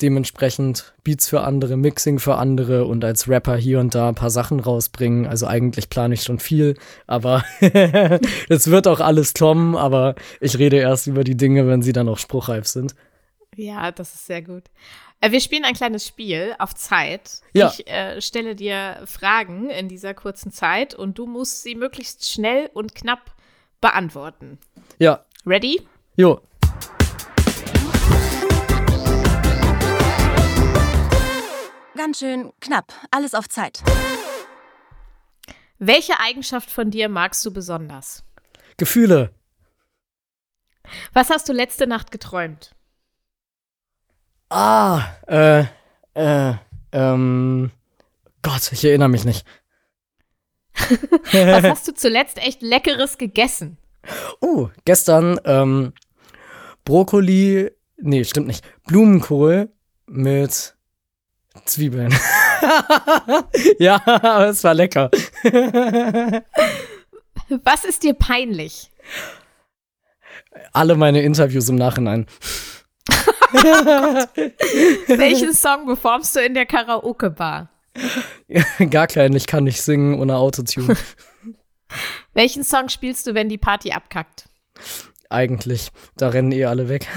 dementsprechend Beats für andere, Mixing für andere und als Rapper hier und da ein paar Sachen rausbringen. Also eigentlich plane ich schon viel, aber es wird auch alles kommen, aber ich rede erst über die Dinge, wenn sie dann auch spruchreif sind. Ja, das ist sehr gut. Äh, wir spielen ein kleines Spiel auf Zeit. Ja. Ich äh, stelle dir Fragen in dieser kurzen Zeit und du musst sie möglichst schnell und knapp beantworten. Ja. Ready? Jo. Ganz schön knapp, alles auf Zeit. Welche Eigenschaft von dir magst du besonders? Gefühle. Was hast du letzte Nacht geträumt? Ah, äh, äh, ähm, Gott, ich erinnere mich nicht. Was hast du zuletzt echt Leckeres gegessen? Oh, gestern, ähm, Brokkoli, nee, stimmt nicht, Blumenkohl mit Zwiebeln. ja, aber es war lecker. Was ist dir peinlich? Alle meine Interviews im Nachhinein. Welchen Song performst du in der Karaoke-Bar? Gar keinen, ich kann nicht singen ohne Autotune. Welchen Song spielst du, wenn die Party abkackt? Eigentlich, da rennen eh alle weg.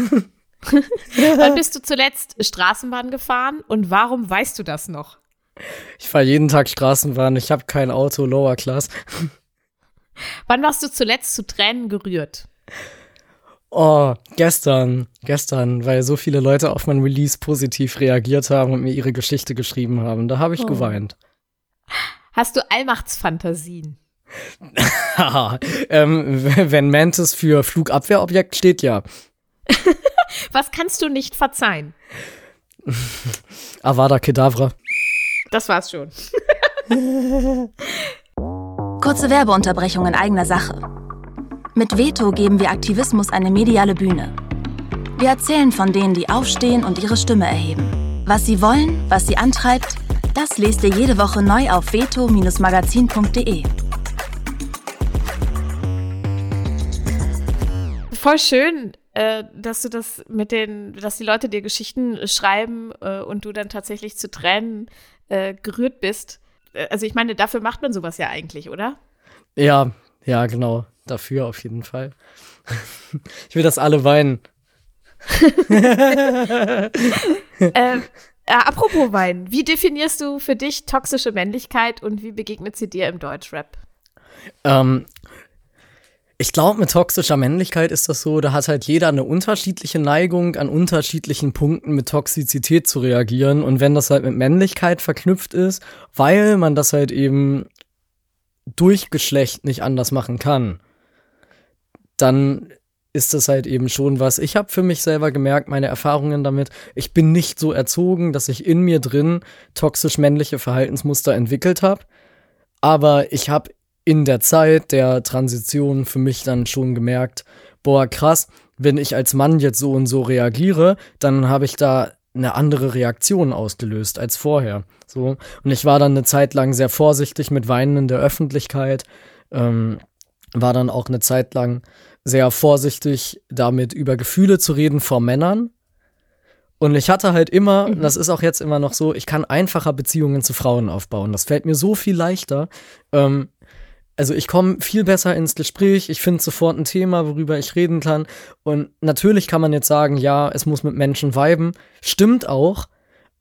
Wann bist du zuletzt Straßenbahn gefahren und warum weißt du das noch? Ich fahre jeden Tag Straßenbahn, ich habe kein Auto, Lower Class. Wann warst du zuletzt zu Tränen gerührt? Oh, gestern, gestern, weil so viele Leute auf mein Release positiv reagiert haben und mir ihre Geschichte geschrieben haben. Da habe ich Oh. geweint. Hast du Allmachtsfantasien? ähm, wenn Mantis für Flugabwehrobjekt steht, ja. Was kannst du nicht verzeihen? Avada Kedavra. Das war's schon. Kurze Werbeunterbrechung in eigener Sache. Mit Veto geben wir Aktivismus eine mediale Bühne. Wir erzählen von denen, die aufstehen und ihre Stimme erheben. Was sie wollen, was sie antreibt, das lest ihr jede Woche neu auf veto-magazin.de. Voll schön, äh, dass du das mit den, dass die Leute dir Geschichten schreiben äh, und du dann tatsächlich zu Tränen äh, gerührt bist. Äh, also ich meine, dafür macht man sowas ja eigentlich, oder? Ja, ja, genau. Dafür auf jeden Fall. ich will, dass alle weinen. äh, apropos Weinen, wie definierst du für dich toxische Männlichkeit und wie begegnet sie dir im Deutschrap? Ähm, ich glaube, mit toxischer Männlichkeit ist das so, da hat halt jeder eine unterschiedliche Neigung, an unterschiedlichen Punkten mit Toxizität zu reagieren. Und wenn das halt mit Männlichkeit verknüpft ist, weil man das halt eben durch Geschlecht nicht anders machen kann, dann ist das halt eben schon was. Ich habe für mich selber gemerkt, meine Erfahrungen damit, ich bin nicht so erzogen, dass ich in mir drin toxisch männliche Verhaltensmuster entwickelt habe. Aber ich habe in der Zeit der Transition für mich dann schon gemerkt, boah, krass, wenn ich als Mann jetzt so und so reagiere, dann habe ich da eine andere Reaktion ausgelöst als vorher. So. Und ich war dann eine Zeit lang sehr vorsichtig mit Weinen in der Öffentlichkeit, ähm, war dann auch eine Zeit lang sehr vorsichtig damit über Gefühle zu reden vor Männern. Und ich hatte halt immer, mhm. das ist auch jetzt immer noch so, ich kann einfacher Beziehungen zu Frauen aufbauen. Das fällt mir so viel leichter. Ähm, also ich komme viel besser ins Gespräch, ich finde sofort ein Thema, worüber ich reden kann. Und natürlich kann man jetzt sagen, ja, es muss mit Menschen viben. Stimmt auch,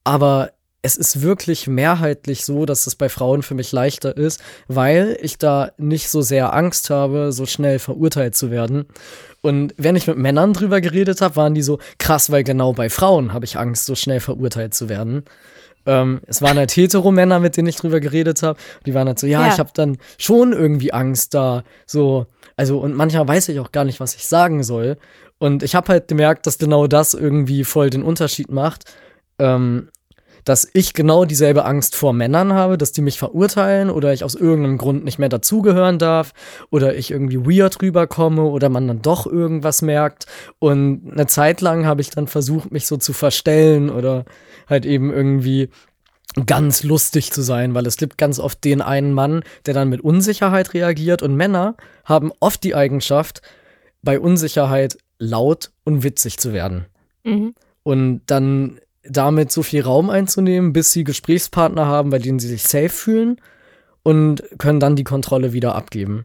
aber es ist wirklich mehrheitlich so, dass es bei Frauen für mich leichter ist, weil ich da nicht so sehr Angst habe, so schnell verurteilt zu werden. Und wenn ich mit Männern drüber geredet habe, waren die so krass, weil genau bei Frauen habe ich Angst, so schnell verurteilt zu werden. Ähm, es waren halt Hetero-Männer, mit denen ich drüber geredet habe. Die waren halt so, ja, ja. ich habe dann schon irgendwie Angst da. So, also, und manchmal weiß ich auch gar nicht, was ich sagen soll. Und ich habe halt gemerkt, dass genau das irgendwie voll den Unterschied macht. Ähm, dass ich genau dieselbe Angst vor Männern habe, dass die mich verurteilen oder ich aus irgendeinem Grund nicht mehr dazugehören darf oder ich irgendwie weird rüberkomme oder man dann doch irgendwas merkt. Und eine Zeit lang habe ich dann versucht, mich so zu verstellen oder halt eben irgendwie ganz lustig zu sein, weil es gibt ganz oft den einen Mann, der dann mit Unsicherheit reagiert und Männer haben oft die Eigenschaft, bei Unsicherheit laut und witzig zu werden. Mhm. Und dann damit so viel Raum einzunehmen, bis sie Gesprächspartner haben, bei denen sie sich safe fühlen und können dann die Kontrolle wieder abgeben.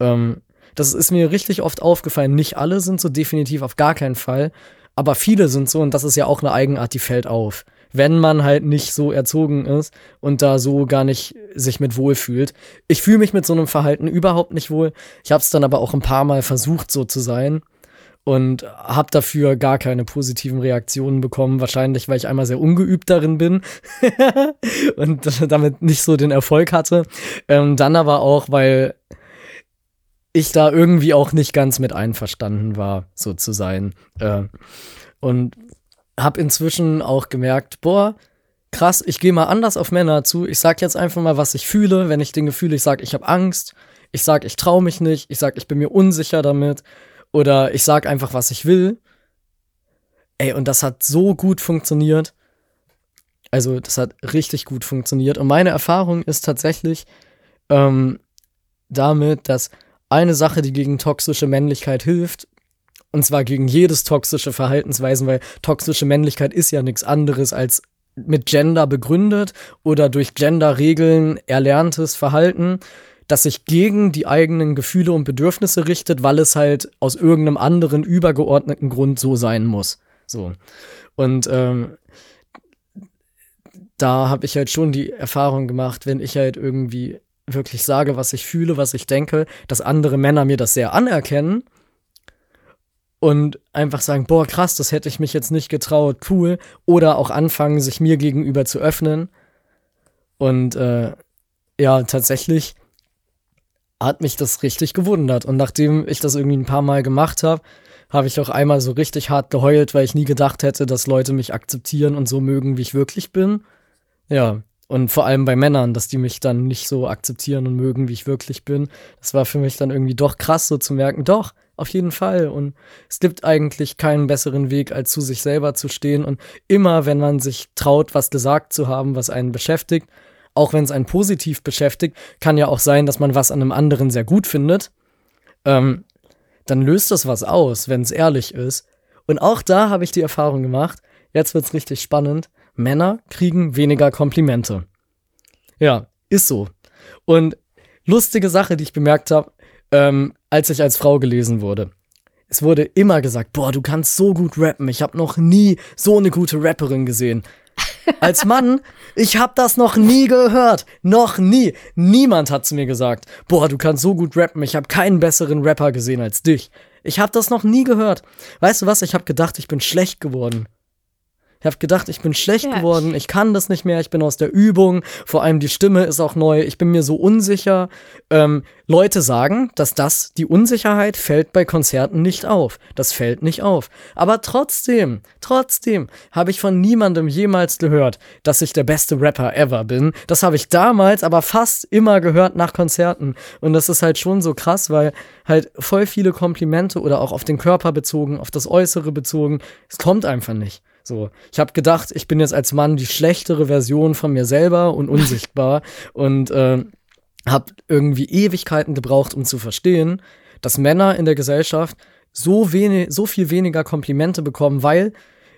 Ähm, das ist mir richtig oft aufgefallen. Nicht alle sind so definitiv auf gar keinen Fall, aber viele sind so und das ist ja auch eine Eigenart, die fällt auf. Wenn man halt nicht so erzogen ist und da so gar nicht sich mit wohl fühlt. Ich fühle mich mit so einem Verhalten überhaupt nicht wohl. Ich habe es dann aber auch ein paar Mal versucht, so zu sein und habe dafür gar keine positiven Reaktionen bekommen. Wahrscheinlich, weil ich einmal sehr ungeübt darin bin und damit nicht so den Erfolg hatte. Ähm, dann aber auch, weil ich da irgendwie auch nicht ganz mit einverstanden war, so zu sein. Äh, und habe inzwischen auch gemerkt, boah, krass, ich gehe mal anders auf Männer zu. Ich sag jetzt einfach mal, was ich fühle. Wenn ich Dinge fühle, ich sag, ich habe Angst. Ich sag, ich traue mich nicht. Ich sag, ich bin mir unsicher damit. Oder ich sag einfach, was ich will. Ey, und das hat so gut funktioniert. Also, das hat richtig gut funktioniert. Und meine Erfahrung ist tatsächlich ähm, damit, dass eine Sache, die gegen toxische Männlichkeit hilft, und zwar gegen jedes toxische Verhaltensweisen, weil toxische Männlichkeit ist ja nichts anderes als mit Gender begründet oder durch Gender-Regeln erlerntes Verhalten das sich gegen die eigenen Gefühle und Bedürfnisse richtet, weil es halt aus irgendeinem anderen übergeordneten Grund so sein muss. So. Und ähm, da habe ich halt schon die Erfahrung gemacht, wenn ich halt irgendwie wirklich sage, was ich fühle, was ich denke, dass andere Männer mir das sehr anerkennen und einfach sagen, boah, krass, das hätte ich mich jetzt nicht getraut, cool. Oder auch anfangen, sich mir gegenüber zu öffnen. Und äh, ja, tatsächlich hat mich das richtig gewundert. Und nachdem ich das irgendwie ein paar Mal gemacht habe, habe ich auch einmal so richtig hart geheult, weil ich nie gedacht hätte, dass Leute mich akzeptieren und so mögen, wie ich wirklich bin. Ja, und vor allem bei Männern, dass die mich dann nicht so akzeptieren und mögen, wie ich wirklich bin. Das war für mich dann irgendwie doch krass, so zu merken, doch, auf jeden Fall. Und es gibt eigentlich keinen besseren Weg, als zu sich selber zu stehen. Und immer, wenn man sich traut, was gesagt zu haben, was einen beschäftigt, auch wenn es einen positiv beschäftigt, kann ja auch sein, dass man was an einem anderen sehr gut findet. Ähm, dann löst das was aus, wenn es ehrlich ist. Und auch da habe ich die Erfahrung gemacht, jetzt wird's richtig spannend, Männer kriegen weniger Komplimente. Ja, ist so. Und lustige Sache, die ich bemerkt habe, ähm, als ich als Frau gelesen wurde. Es wurde immer gesagt, boah, du kannst so gut rappen. Ich habe noch nie so eine gute Rapperin gesehen. Als Mann, ich habe das noch nie gehört. Noch nie. Niemand hat zu mir gesagt, boah, du kannst so gut rappen. Ich habe keinen besseren Rapper gesehen als dich. Ich habe das noch nie gehört. Weißt du was? Ich habe gedacht, ich bin schlecht geworden. Ich habe gedacht, ich bin schlecht ja. geworden, ich kann das nicht mehr, ich bin aus der Übung, vor allem die Stimme ist auch neu, ich bin mir so unsicher. Ähm, Leute sagen, dass das, die Unsicherheit fällt bei Konzerten nicht auf. Das fällt nicht auf. Aber trotzdem, trotzdem habe ich von niemandem jemals gehört, dass ich der beste Rapper ever bin. Das habe ich damals aber fast immer gehört nach Konzerten. Und das ist halt schon so krass, weil halt voll viele Komplimente oder auch auf den Körper bezogen, auf das Äußere bezogen, es kommt einfach nicht. So, ich habe gedacht, ich bin jetzt als Mann die schlechtere Version von mir selber und unsichtbar und äh, habe irgendwie Ewigkeiten gebraucht, um zu verstehen, dass Männer in der Gesellschaft so wenig, so viel weniger Komplimente bekommen, weil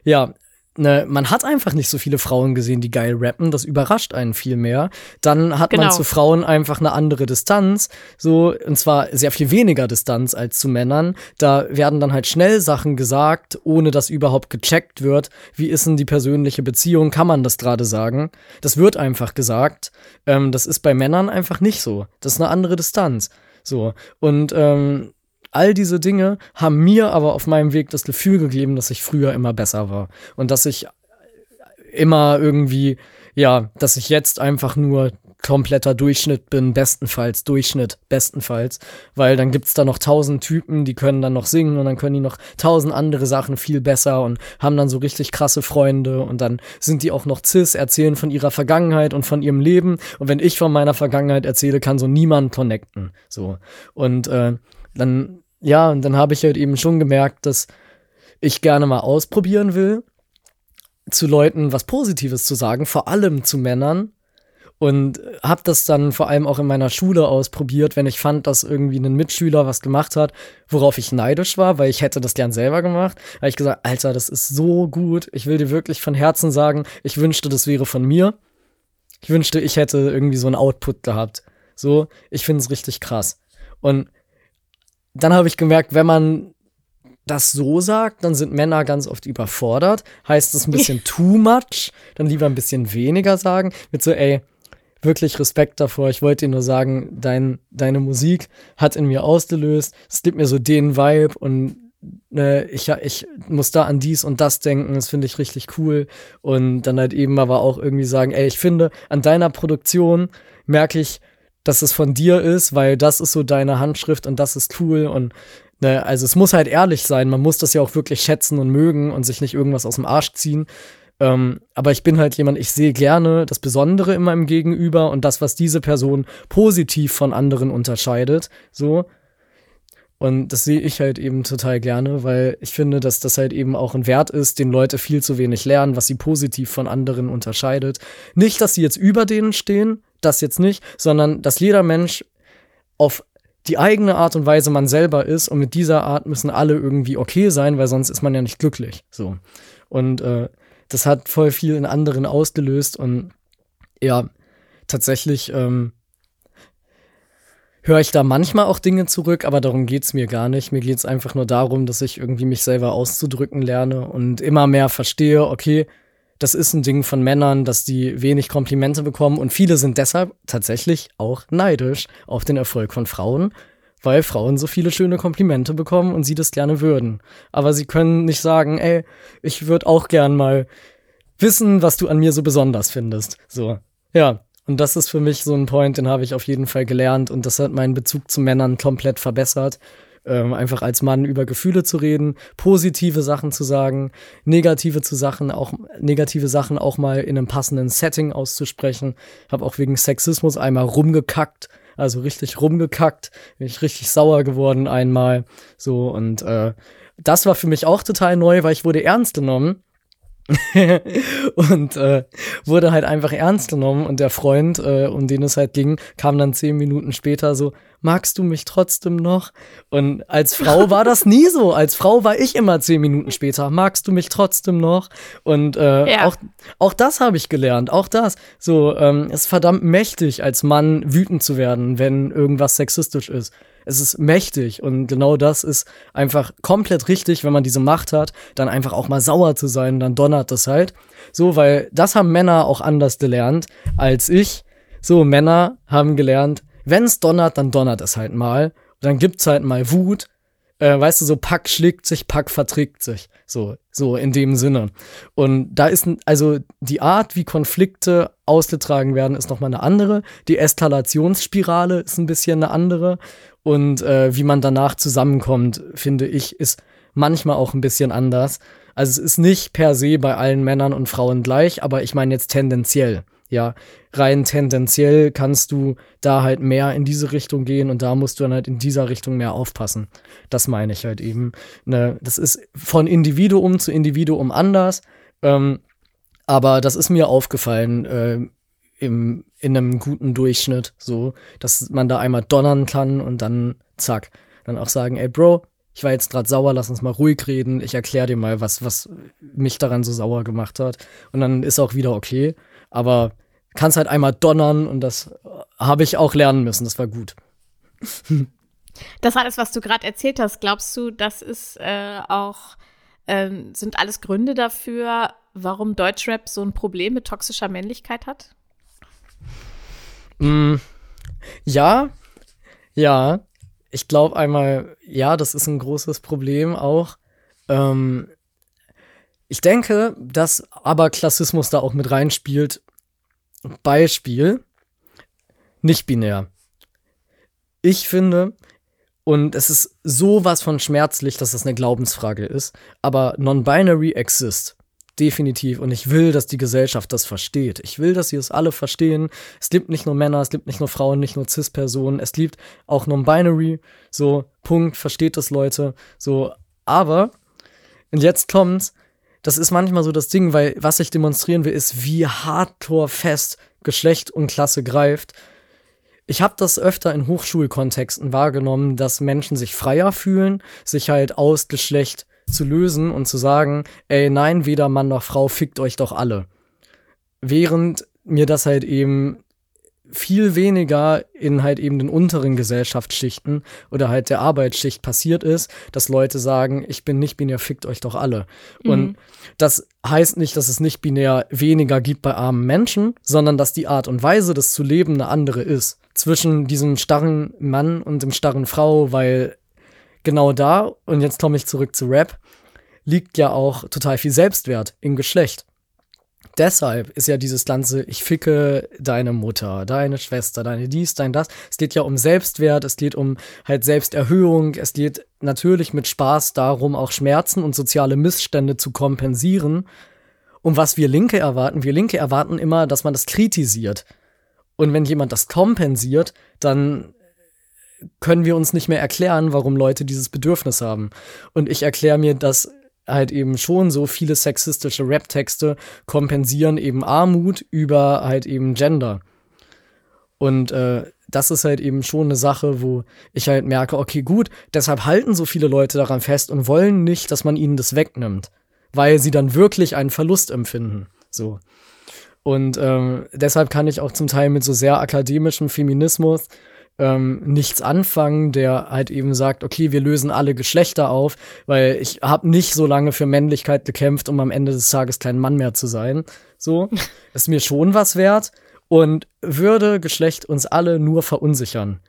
ja ne, man hat einfach nicht so viele Frauen gesehen, die geil rappen. Das überrascht einen viel mehr. Dann hat genau. man zu Frauen einfach eine andere Distanz. So, und zwar sehr viel weniger Distanz als zu Männern. Da werden dann halt schnell Sachen gesagt, ohne dass überhaupt gecheckt wird. Wie ist denn die persönliche Beziehung? Kann man das gerade sagen? Das wird einfach gesagt. Ähm, das ist bei Männern einfach nicht so. Das ist eine andere Distanz. So. Und ähm, All diese Dinge haben mir aber auf meinem Weg das Gefühl gegeben, dass ich früher immer besser war. Und dass ich immer irgendwie, ja, dass ich jetzt einfach nur kompletter Durchschnitt bin, bestenfalls Durchschnitt, bestenfalls, weil dann gibt's da noch tausend Typen, die können dann noch singen und dann können die noch tausend andere Sachen viel besser und haben dann so richtig krasse Freunde und dann sind die auch noch cis, erzählen von ihrer Vergangenheit und von ihrem Leben. Und wenn ich von meiner Vergangenheit erzähle, kann so niemand connecten, so. Und äh, dann, ja, und dann habe ich halt eben schon gemerkt, dass ich gerne mal ausprobieren will, zu Leuten was Positives zu sagen, vor allem zu Männern. Und habe das dann vor allem auch in meiner Schule ausprobiert, wenn ich fand, dass irgendwie ein Mitschüler was gemacht hat, worauf ich neidisch war, weil ich hätte das gern selber gemacht. habe ich gesagt, Alter, das ist so gut. Ich will dir wirklich von Herzen sagen, ich wünschte, das wäre von mir. Ich wünschte, ich hätte irgendwie so einen Output gehabt. So, ich finde es richtig krass. Und dann habe ich gemerkt, wenn man das so sagt, dann sind Männer ganz oft überfordert. Heißt es ein bisschen too much, dann lieber ein bisschen weniger sagen. Mit so, ey, wirklich Respekt davor. Ich wollte dir nur sagen, dein, deine Musik hat in mir ausgelöst. Es gibt mir so den Vibe und ne, ich, ich muss da an dies und das denken. Das finde ich richtig cool. Und dann halt eben aber auch irgendwie sagen, ey, ich finde, an deiner Produktion merke ich, dass es von dir ist, weil das ist so deine Handschrift und das ist cool und ne, also es muss halt ehrlich sein, man muss das ja auch wirklich schätzen und mögen und sich nicht irgendwas aus dem Arsch ziehen. Ähm, aber ich bin halt jemand, ich sehe gerne das Besondere in meinem Gegenüber und das, was diese Person positiv von anderen unterscheidet, so. Und das sehe ich halt eben total gerne, weil ich finde, dass das halt eben auch ein Wert ist, den Leute viel zu wenig lernen, was sie positiv von anderen unterscheidet. Nicht, dass sie jetzt über denen stehen, das jetzt nicht, sondern dass jeder Mensch auf die eigene Art und Weise man selber ist und mit dieser Art müssen alle irgendwie okay sein, weil sonst ist man ja nicht glücklich. So. Und äh, das hat voll viel in anderen ausgelöst und ja, tatsächlich ähm, höre ich da manchmal auch Dinge zurück, aber darum geht's mir gar nicht. Mir geht's einfach nur darum, dass ich irgendwie mich selber auszudrücken lerne und immer mehr verstehe, okay, das ist ein Ding von Männern, dass die wenig Komplimente bekommen und viele sind deshalb tatsächlich auch neidisch auf den Erfolg von Frauen, weil Frauen so viele schöne Komplimente bekommen und sie das gerne würden. Aber sie können nicht sagen, ey, ich würde auch gern mal wissen, was du an mir so besonders findest. So, ja. Und das ist für mich so ein Point, den habe ich auf jeden Fall gelernt und das hat meinen Bezug zu Männern komplett verbessert ähm, einfach als Mann über Gefühle zu reden, positive Sachen zu sagen, negative zu Sachen, auch negative Sachen auch mal in einem passenden Setting auszusprechen. Habe auch wegen Sexismus einmal rumgekackt, also richtig rumgekackt, bin ich richtig sauer geworden einmal. So und äh, das war für mich auch total neu, weil ich wurde ernst genommen und äh, wurde halt einfach ernst genommen und der Freund, äh, um den es halt ging, kam dann zehn Minuten später so, magst du mich trotzdem noch? Und als Frau war das nie so. Als Frau war ich immer zehn Minuten später, magst du mich trotzdem noch? Und äh, ja. auch, auch das habe ich gelernt, auch das. So, ähm, ist verdammt mächtig, als Mann wütend zu werden, wenn irgendwas sexistisch ist es ist mächtig und genau das ist einfach komplett richtig, wenn man diese Macht hat, dann einfach auch mal sauer zu sein, dann donnert das halt. So, weil das haben Männer auch anders gelernt als ich. So, Männer haben gelernt, wenn es donnert, dann donnert es halt mal. Dann gibt's halt mal Wut. Äh, weißt du, so Pack schlägt sich, Pack verträgt sich. So, so in dem Sinne. Und da ist, also die Art, wie Konflikte ausgetragen werden, ist nochmal eine andere. Die Eskalationsspirale ist ein bisschen eine andere und äh, wie man danach zusammenkommt, finde ich, ist manchmal auch ein bisschen anders. Also es ist nicht per se bei allen Männern und Frauen gleich, aber ich meine jetzt tendenziell. Ja, rein tendenziell kannst du da halt mehr in diese Richtung gehen und da musst du dann halt in dieser Richtung mehr aufpassen. Das meine ich halt eben. Ne, das ist von Individuum zu Individuum anders. Ähm, aber das ist mir aufgefallen äh, im, in einem guten Durchschnitt, so, dass man da einmal donnern kann und dann zack, dann auch sagen, ey Bro, ich war jetzt gerade sauer, lass uns mal ruhig reden, ich erkläre dir mal, was, was mich daran so sauer gemacht hat. Und dann ist auch wieder okay. Aber kannst halt einmal donnern und das habe ich auch lernen müssen, das war gut. Das alles, was du gerade erzählt hast, glaubst du, das ist äh, auch, äh, sind alles Gründe dafür, warum Deutschrap so ein Problem mit toxischer Männlichkeit hat? Mm, ja, ja. Ich glaube einmal, ja, das ist ein großes Problem auch. Ähm, ich denke, dass aber Klassismus da auch mit reinspielt. Beispiel, nicht binär. Ich finde, und es ist sowas von schmerzlich, dass es eine Glaubensfrage ist, aber non-binary exist definitiv. Und ich will, dass die Gesellschaft das versteht. Ich will, dass sie es alle verstehen. Es liebt nicht nur Männer, es liebt nicht nur Frauen, nicht nur Cis-Personen. Es liebt auch non-binary. So, Punkt, versteht das Leute. So, aber, und jetzt kommt's, das ist manchmal so das Ding, weil was ich demonstrieren will, ist, wie hardcore-fest Geschlecht und Klasse greift. Ich habe das öfter in Hochschulkontexten wahrgenommen, dass Menschen sich freier fühlen, sich halt aus Geschlecht zu lösen und zu sagen, ey, nein, weder Mann noch Frau, fickt euch doch alle. Während mir das halt eben viel weniger in halt eben den unteren Gesellschaftsschichten oder halt der Arbeitsschicht passiert ist, dass Leute sagen, ich bin nicht binär, fickt euch doch alle. Mhm. Und das heißt nicht, dass es nicht binär weniger gibt bei armen Menschen, sondern dass die Art und Weise, das zu leben, eine andere ist. Zwischen diesem starren Mann und dem starren Frau, weil genau da, und jetzt komme ich zurück zu Rap, liegt ja auch total viel Selbstwert im Geschlecht. Deshalb ist ja dieses ganze, ich ficke deine Mutter, deine Schwester, deine dies, dein das. Es geht ja um Selbstwert, es geht um halt Selbsterhöhung, es geht natürlich mit Spaß darum, auch Schmerzen und soziale Missstände zu kompensieren. Und was wir Linke erwarten, wir Linke erwarten immer, dass man das kritisiert. Und wenn jemand das kompensiert, dann können wir uns nicht mehr erklären, warum Leute dieses Bedürfnis haben. Und ich erkläre mir dass halt eben schon so viele sexistische Rap-Texte kompensieren eben Armut über halt eben Gender. Und äh, das ist halt eben schon eine Sache, wo ich halt merke, okay, gut, deshalb halten so viele Leute daran fest und wollen nicht, dass man ihnen das wegnimmt, weil sie dann wirklich einen Verlust empfinden. So. Und ähm, deshalb kann ich auch zum Teil mit so sehr akademischem Feminismus ähm, nichts anfangen, der halt eben sagt, okay, wir lösen alle Geschlechter auf, weil ich habe nicht so lange für Männlichkeit gekämpft, um am Ende des Tages kein Mann mehr zu sein. So, ist mir schon was wert und würde Geschlecht uns alle nur verunsichern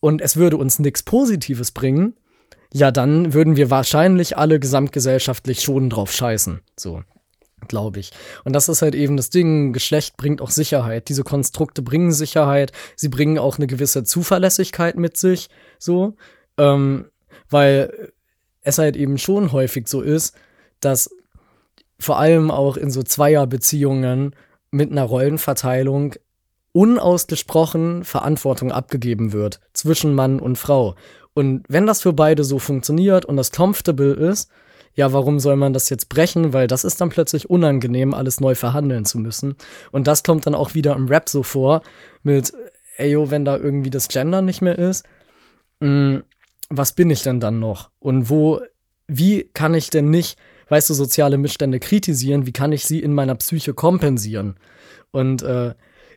und es würde uns nichts Positives bringen, ja, dann würden wir wahrscheinlich alle gesamtgesellschaftlich schon drauf scheißen. So glaube ich. Und das ist halt eben das Ding, Geschlecht bringt auch Sicherheit. Diese Konstrukte bringen Sicherheit, sie bringen auch eine gewisse Zuverlässigkeit mit sich, so, ähm, weil es halt eben schon häufig so ist, dass vor allem auch in so Zweierbeziehungen mit einer Rollenverteilung unausgesprochen Verantwortung abgegeben wird zwischen Mann und Frau. Und wenn das für beide so funktioniert und das comfortable ist, ja, warum soll man das jetzt brechen? Weil das ist dann plötzlich unangenehm, alles neu verhandeln zu müssen. Und das kommt dann auch wieder im Rap so vor, mit, ey, yo, wenn da irgendwie das Gender nicht mehr ist, mh, mm, was bin ich denn dann noch? Und wo, wie kann ich denn nicht, weißt du, soziale Missstände kritisieren? Wie kann ich sie in meiner Psyche kompensieren? Und äh,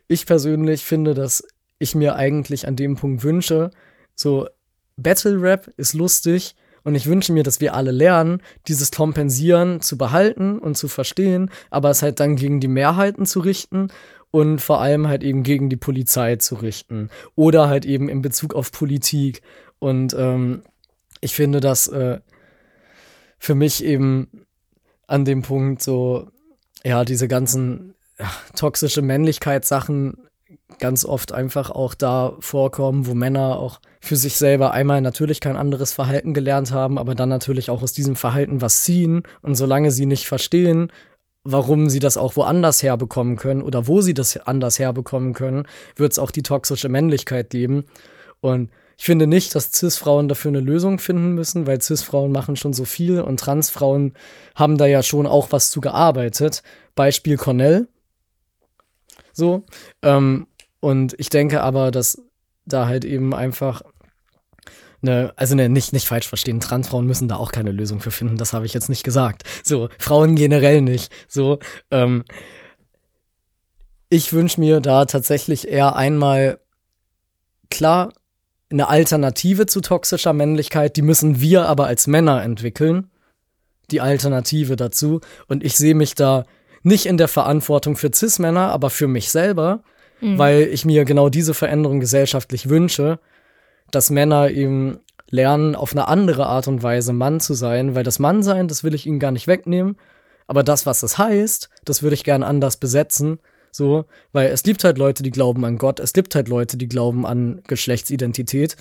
ich persönlich finde, dass ich mir eigentlich an dem Punkt wünsche, so Battle Rap ist lustig und ich wünsche mir, dass wir alle lernen, dieses Kompensieren zu behalten und zu verstehen, aber es halt dann gegen die Mehrheiten zu richten und vor allem halt eben gegen die Polizei zu richten oder halt eben in Bezug auf Politik. Und ähm, ich finde das äh, für mich eben an dem Punkt so, ja, diese ganzen toxische Männlichkeitssachen ganz oft einfach auch da vorkommen, wo Männer auch für sich selber einmal natürlich kein anderes Verhalten gelernt haben, aber dann natürlich auch aus diesem Verhalten was ziehen. Und solange sie nicht verstehen, warum sie das auch woanders herbekommen können oder wo sie das anders herbekommen können, wird es auch die toxische Männlichkeit geben. Und ich finde nicht, dass Cis-Frauen dafür eine Lösung finden müssen, weil Cis-Frauen machen schon so viel und Trans-Frauen haben da ja schon auch was zu gearbeitet. Beispiel Cornell. So. Ähm, und ich denke aber, dass da halt eben einfach Ne, also ne, nicht, nicht falsch verstehen, Transfrauen müssen da auch keine Lösung für finden, das habe ich jetzt nicht gesagt. So, Frauen generell nicht. So, ähm, ich wünsche mir da tatsächlich eher einmal klar eine Alternative zu toxischer Männlichkeit, die müssen wir aber als Männer entwickeln. Die Alternative dazu. Und ich sehe mich da nicht in der Verantwortung für Cis-Männer, aber für mich selber, mhm. weil ich mir genau diese Veränderung gesellschaftlich wünsche, dass Männer eben lernen, auf eine andere Art und Weise Mann zu sein, weil das Mannsein, das will ich ihnen gar nicht wegnehmen, aber das, was es heißt, das würde ich gern anders besetzen, so, weil es gibt halt Leute, die glauben an Gott, es gibt halt Leute, die glauben an Geschlechtsidentität,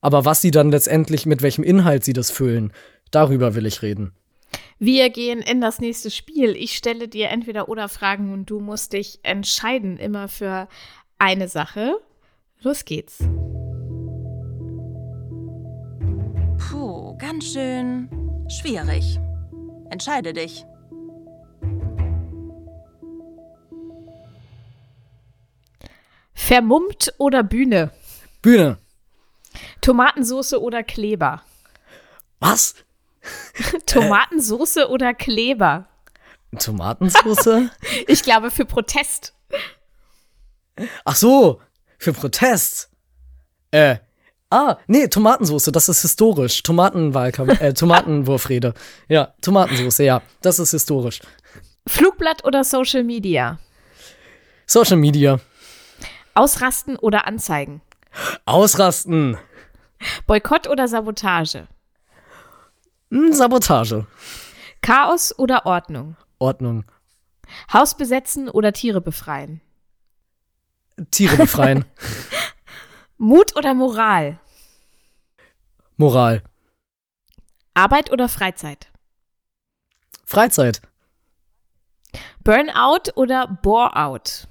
aber was sie dann letztendlich, mit welchem Inhalt sie das füllen, darüber will ich reden. Wir gehen in das nächste Spiel. Ich stelle dir entweder oder Fragen und du musst dich entscheiden, immer für eine Sache. Los geht's. Puh, ganz schön schwierig. Entscheide dich. Vermummt oder Bühne? Bühne. Tomatensoße oder Kleber? Was? Tomatensoße oder Kleber? Tomatensoße? ich glaube für Protest. Ach so, für Protest. Äh, ah, nee, Tomatensoße, das ist historisch. Tomatenwahlkampf, äh, Tomatenwurfrede. Ja, Tomatensoße, ja, das ist historisch. Flugblatt oder Social Media? Social Media. Ausrasten oder anzeigen? Ausrasten. Boykott oder Sabotage? Hm, Sabotage. Chaos oder Ordnung? Ordnung. Haus besetzen oder Tiere befreien? Tiere befreien. Mut oder Moral? Moral. Arbeit oder Freizeit? Freizeit. Burnout oder Boreout?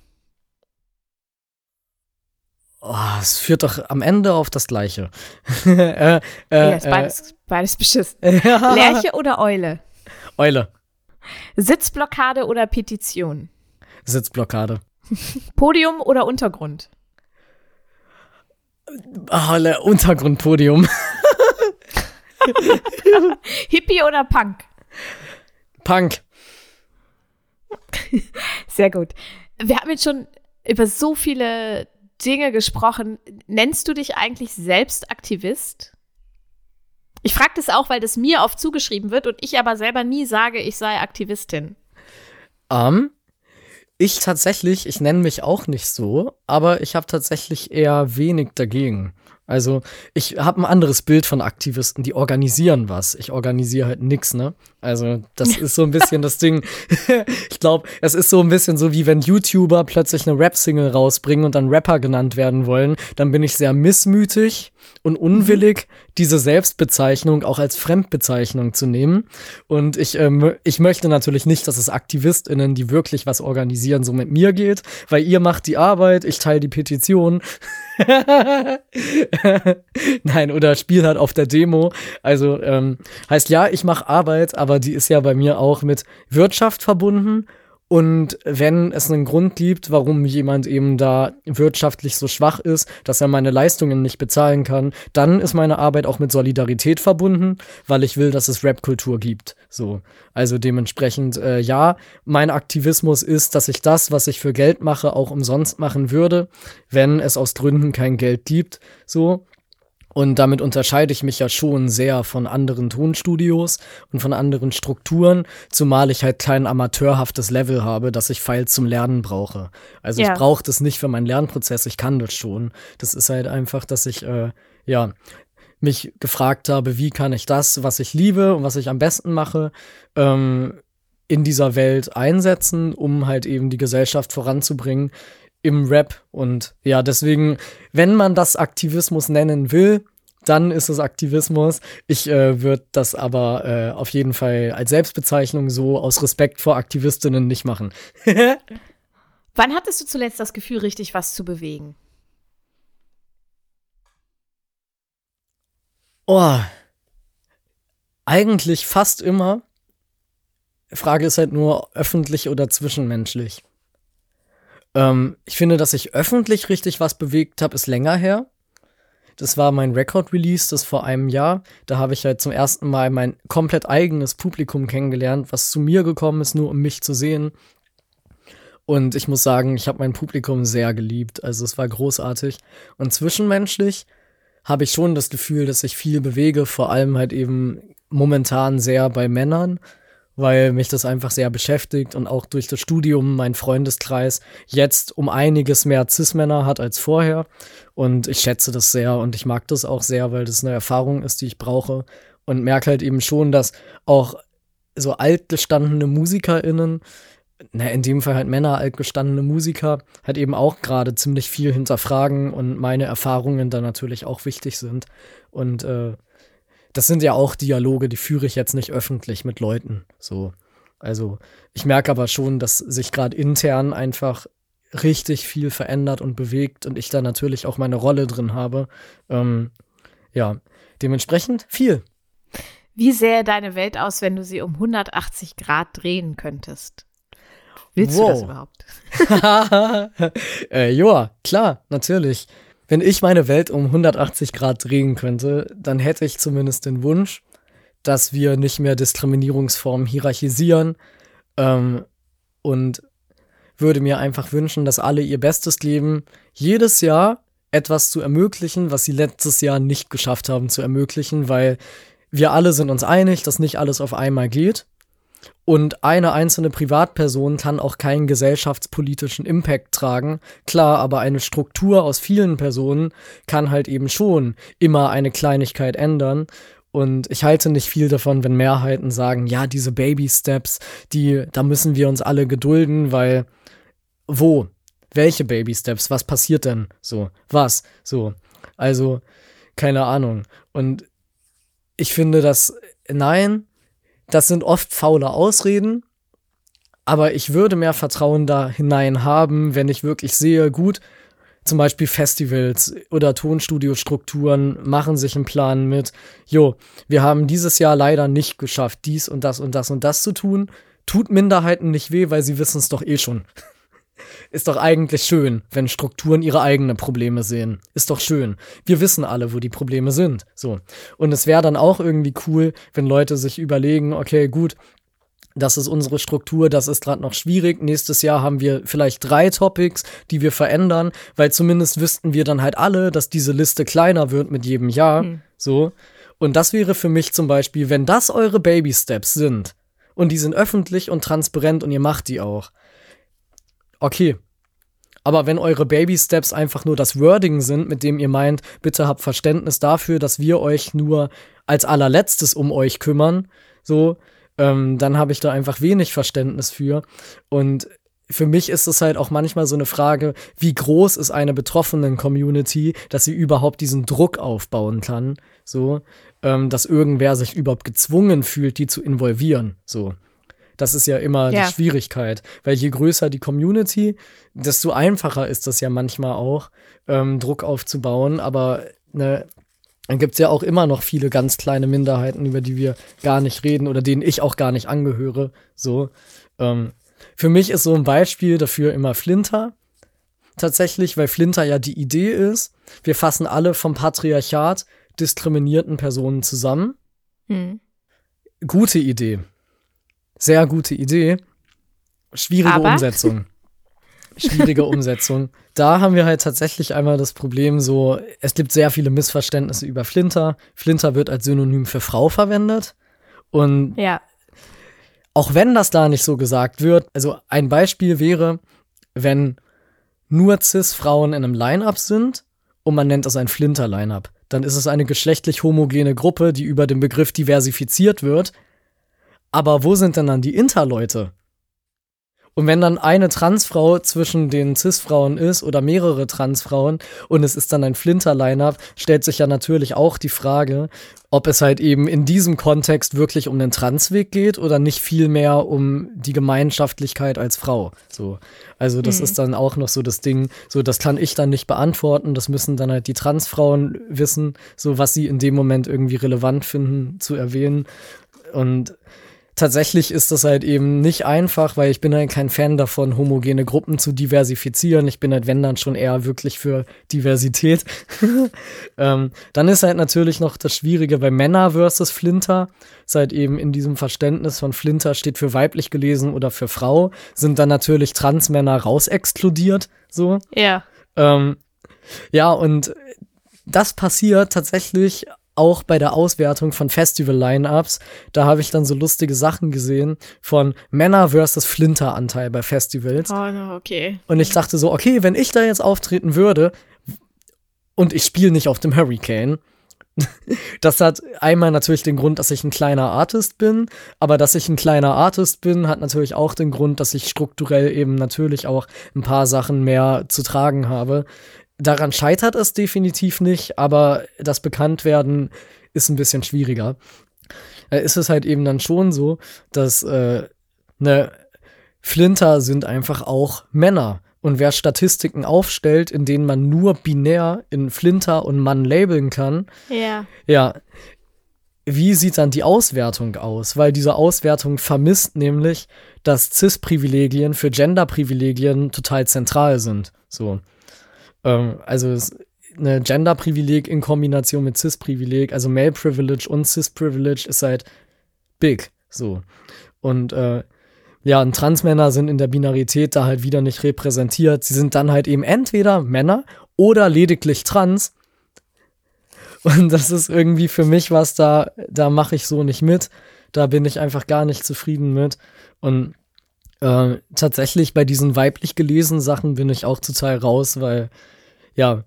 Oh, es führt doch am Ende auf das Gleiche. äh, äh, ja, ist beides, äh, beides beschissen. Ja. Lerche oder Eule? Eule. Sitzblockade oder Petition? Sitzblockade. Podium oder Untergrund? Oh, Untergrundpodium. Hippie oder Punk? Punk. Sehr gut. Wir haben jetzt schon über so viele Dinge gesprochen. Nennst du dich eigentlich selbst Aktivist? Ich frage das auch, weil das mir oft zugeschrieben wird und ich aber selber nie sage, ich sei Aktivistin. Um, ich tatsächlich, ich nenne mich auch nicht so, aber ich habe tatsächlich eher wenig dagegen. Also ich habe ein anderes Bild von Aktivisten, die organisieren was. Ich organisiere halt nix, ne? Also das ist so ein bisschen das Ding. ich glaube, es ist so ein bisschen so, wie wenn YouTuber plötzlich eine Rap-Single rausbringen und dann Rapper genannt werden wollen. Dann bin ich sehr missmütig und unwillig, diese Selbstbezeichnung auch als Fremdbezeichnung zu nehmen. Und ich, ähm, ich möchte natürlich nicht, dass es AktivistInnen, die wirklich was organisieren, so mit mir geht, weil ihr macht die Arbeit, ich teile die Petition. Nein, oder spiel halt auf der Demo. Also ähm, heißt ja, ich mache Arbeit, aber die ist ja bei mir auch mit Wirtschaft verbunden und wenn es einen Grund gibt, warum jemand eben da wirtschaftlich so schwach ist, dass er meine Leistungen nicht bezahlen kann, dann ist meine Arbeit auch mit Solidarität verbunden, weil ich will, dass es Rap-Kultur gibt. So. Also dementsprechend, äh, ja, mein Aktivismus ist, dass ich das, was ich für Geld mache, auch umsonst machen würde, wenn es aus Gründen kein Geld gibt. So. Und damit unterscheide ich mich ja schon sehr von anderen Tonstudios und von anderen Strukturen, zumal ich halt kein amateurhaftes Level habe, das ich Files zum Lernen brauche. Also ja. ich brauche das nicht für meinen Lernprozess, ich kann das schon. Das ist halt einfach, dass ich, äh, ja, mich gefragt habe, wie kann ich das, was ich liebe und was ich am besten mache, ähm, in dieser Welt einsetzen, um halt eben die Gesellschaft voranzubringen, im Rap. Und ja, deswegen, wenn man das Aktivismus nennen will, dann ist es Aktivismus. Ich äh, würde das aber äh, auf jeden Fall als Selbstbezeichnung so aus Respekt vor Aktivistinnen nicht machen. Wann hattest du zuletzt das Gefühl, richtig was zu bewegen? Oh, eigentlich fast immer. Frage ist halt nur öffentlich oder zwischenmenschlich. Ähm, ich finde, dass ich öffentlich richtig was bewegt habe, ist länger her. Das war mein Record-Release, das vor einem Jahr. Da habe ich halt zum ersten Mal mein komplett eigenes Publikum kennengelernt, was zu mir gekommen ist, nur um mich zu sehen. Und ich muss sagen, ich habe mein Publikum sehr geliebt. Also es war großartig. Und zwischenmenschlich habe ich schon das Gefühl, dass ich viel bewege, vor allem halt eben momentan sehr bei Männern weil mich das einfach sehr beschäftigt und auch durch das Studium mein Freundeskreis jetzt um einiges mehr Cis-Männer hat als vorher. Und ich schätze das sehr und ich mag das auch sehr, weil das eine Erfahrung ist, die ich brauche. Und merke halt eben schon, dass auch so altgestandene MusikerInnen, na, in dem Fall halt Männer, altgestandene Musiker, halt eben auch gerade ziemlich viel hinterfragen und meine Erfahrungen da natürlich auch wichtig sind. Und äh, das sind ja auch Dialoge, die führe ich jetzt nicht öffentlich mit Leuten. So. Also, ich merke aber schon, dass sich gerade intern einfach richtig viel verändert und bewegt und ich da natürlich auch meine Rolle drin habe. Ähm, ja, dementsprechend viel. Wie sähe deine Welt aus, wenn du sie um 180 Grad drehen könntest? Willst wow. du das überhaupt? äh, ja, klar, natürlich. Wenn ich meine Welt um 180 Grad drehen könnte, dann hätte ich zumindest den Wunsch, dass wir nicht mehr Diskriminierungsformen hierarchisieren ähm, und würde mir einfach wünschen, dass alle ihr Bestes geben, jedes Jahr etwas zu ermöglichen, was sie letztes Jahr nicht geschafft haben zu ermöglichen, weil wir alle sind uns einig, dass nicht alles auf einmal geht. Und eine einzelne Privatperson kann auch keinen gesellschaftspolitischen Impact tragen. Klar, aber eine Struktur aus vielen Personen kann halt eben schon immer eine Kleinigkeit ändern. Und ich halte nicht viel davon, wenn Mehrheiten sagen, ja, diese Baby Steps, die, da müssen wir uns alle gedulden, weil wo? Welche Baby Steps? Was passiert denn? So, was? So. Also, keine Ahnung. Und ich finde, dass, nein, das sind oft faule Ausreden, aber ich würde mehr Vertrauen da hinein haben, wenn ich wirklich sehe, gut, zum Beispiel Festivals oder Tonstudiostrukturen machen sich einen Plan mit, jo, wir haben dieses Jahr leider nicht geschafft, dies und das und das und das zu tun. Tut Minderheiten nicht weh, weil sie wissen es doch eh schon. Ist doch eigentlich schön, wenn Strukturen ihre eigenen Probleme sehen. Ist doch schön. Wir wissen alle, wo die Probleme sind. So. Und es wäre dann auch irgendwie cool, wenn Leute sich überlegen, okay, gut, das ist unsere Struktur, das ist gerade noch schwierig. Nächstes Jahr haben wir vielleicht drei Topics, die wir verändern, weil zumindest wüssten wir dann halt alle, dass diese Liste kleiner wird mit jedem Jahr. Mhm. So. Und das wäre für mich zum Beispiel, wenn das eure Baby Steps sind und die sind öffentlich und transparent und ihr macht die auch, okay. Aber wenn eure Baby Steps einfach nur das Wording sind, mit dem ihr meint, bitte habt Verständnis dafür, dass wir euch nur als allerletztes um euch kümmern, so, ähm, dann habe ich da einfach wenig Verständnis für. Und für mich ist es halt auch manchmal so eine Frage, wie groß ist eine betroffenen Community, dass sie überhaupt diesen Druck aufbauen kann, so, ähm, dass irgendwer sich überhaupt gezwungen fühlt, die zu involvieren, so. Das ist ja immer Ja. die Schwierigkeit. Weil je größer die Community, desto einfacher ist das ja manchmal auch, ähm, Druck aufzubauen. Aber ne, dann gibt es ja auch immer noch viele ganz kleine Minderheiten, über die wir gar nicht reden oder denen ich auch gar nicht angehöre. So. Ähm, für mich ist so ein Beispiel dafür immer Flinter. Tatsächlich, weil Flinter ja die Idee ist, wir fassen alle vom Patriarchat diskriminierten Personen zusammen. Hm. Gute Idee. Sehr gute Idee. Schwierige Aber? Umsetzung. Schwierige Umsetzung. Da haben wir halt tatsächlich einmal das Problem so, es gibt sehr viele Missverständnisse über Flinter. Flinter wird als Synonym für Frau verwendet. Und Ja. auch wenn das da nicht so gesagt wird, also ein Beispiel wäre, wenn nur Cis-Frauen in einem Line-Up sind und man nennt es ein Flinter-Line-Up, dann ist es eine geschlechtlich homogene Gruppe, die über den Begriff diversifiziert wird. Aber wo sind denn dann die Interleute? Und wenn dann eine Transfrau zwischen den Cis-Frauen ist oder mehrere Transfrauen und es ist dann ein Flinter-Line-Up, stellt sich ja natürlich auch die Frage, ob es halt eben in diesem Kontext wirklich um den Transweg geht oder nicht viel mehr um die Gemeinschaftlichkeit als Frau. So. Also, das ist dann auch noch so das Ding, so, das kann ich dann nicht beantworten. Das müssen dann halt die Transfrauen wissen, so was sie in dem Moment irgendwie relevant finden zu erwähnen. Und tatsächlich ist das halt eben nicht einfach, weil ich bin halt kein Fan davon, homogene Gruppen zu diversifizieren. Ich bin halt, wenn dann schon eher wirklich für Diversität. ähm, dann ist halt natürlich noch das Schwierige bei Männer versus Flinter. Ist halt eben in diesem Verständnis von Flinter steht für weiblich gelesen oder für Frau, sind dann natürlich Transmänner rausexkludiert, so. Ja. Ähm, ja, und das passiert tatsächlich auch bei der Auswertung von Festival-Line-Ups. Da habe ich dann so lustige Sachen gesehen von Männer versus Flinter-Anteil bei Festivals. Oh, no, okay. Und ich dachte so, okay, wenn ich da jetzt auftreten würde und ich spiele nicht auf dem Hurricane, das hat einmal natürlich den Grund, dass ich ein kleiner Artist bin, aber dass ich ein kleiner Artist bin, hat natürlich auch den Grund, dass ich strukturell eben natürlich auch ein paar Sachen mehr zu tragen habe. Daran scheitert es definitiv nicht, aber das Bekanntwerden ist ein bisschen schwieriger. Äh, ist es halt eben dann schon so, dass äh, ne, Flinter sind einfach auch Männer. Und wer Statistiken aufstellt, in denen man nur binär in Flinter und Mann labeln kann, Ja. ja, wie sieht dann die Auswertung aus? Weil diese Auswertung vermisst nämlich, dass Cis-Privilegien für Gender-Privilegien total zentral sind. So. Ähm, also eine Gender-Privileg in Kombination mit Cis-Privileg, also Male-Privilege und Cis-Privilege ist halt big. So. Und äh, ja, und Transmänner sind in der Binarität da halt wieder nicht repräsentiert. Sie sind dann halt eben entweder Männer oder lediglich trans. Und das ist irgendwie für mich was, da, da mache ich so nicht mit. Da bin ich einfach gar nicht zufrieden mit. Und äh, tatsächlich bei diesen weiblich gelesenen Sachen bin ich auch total raus, weil, ja,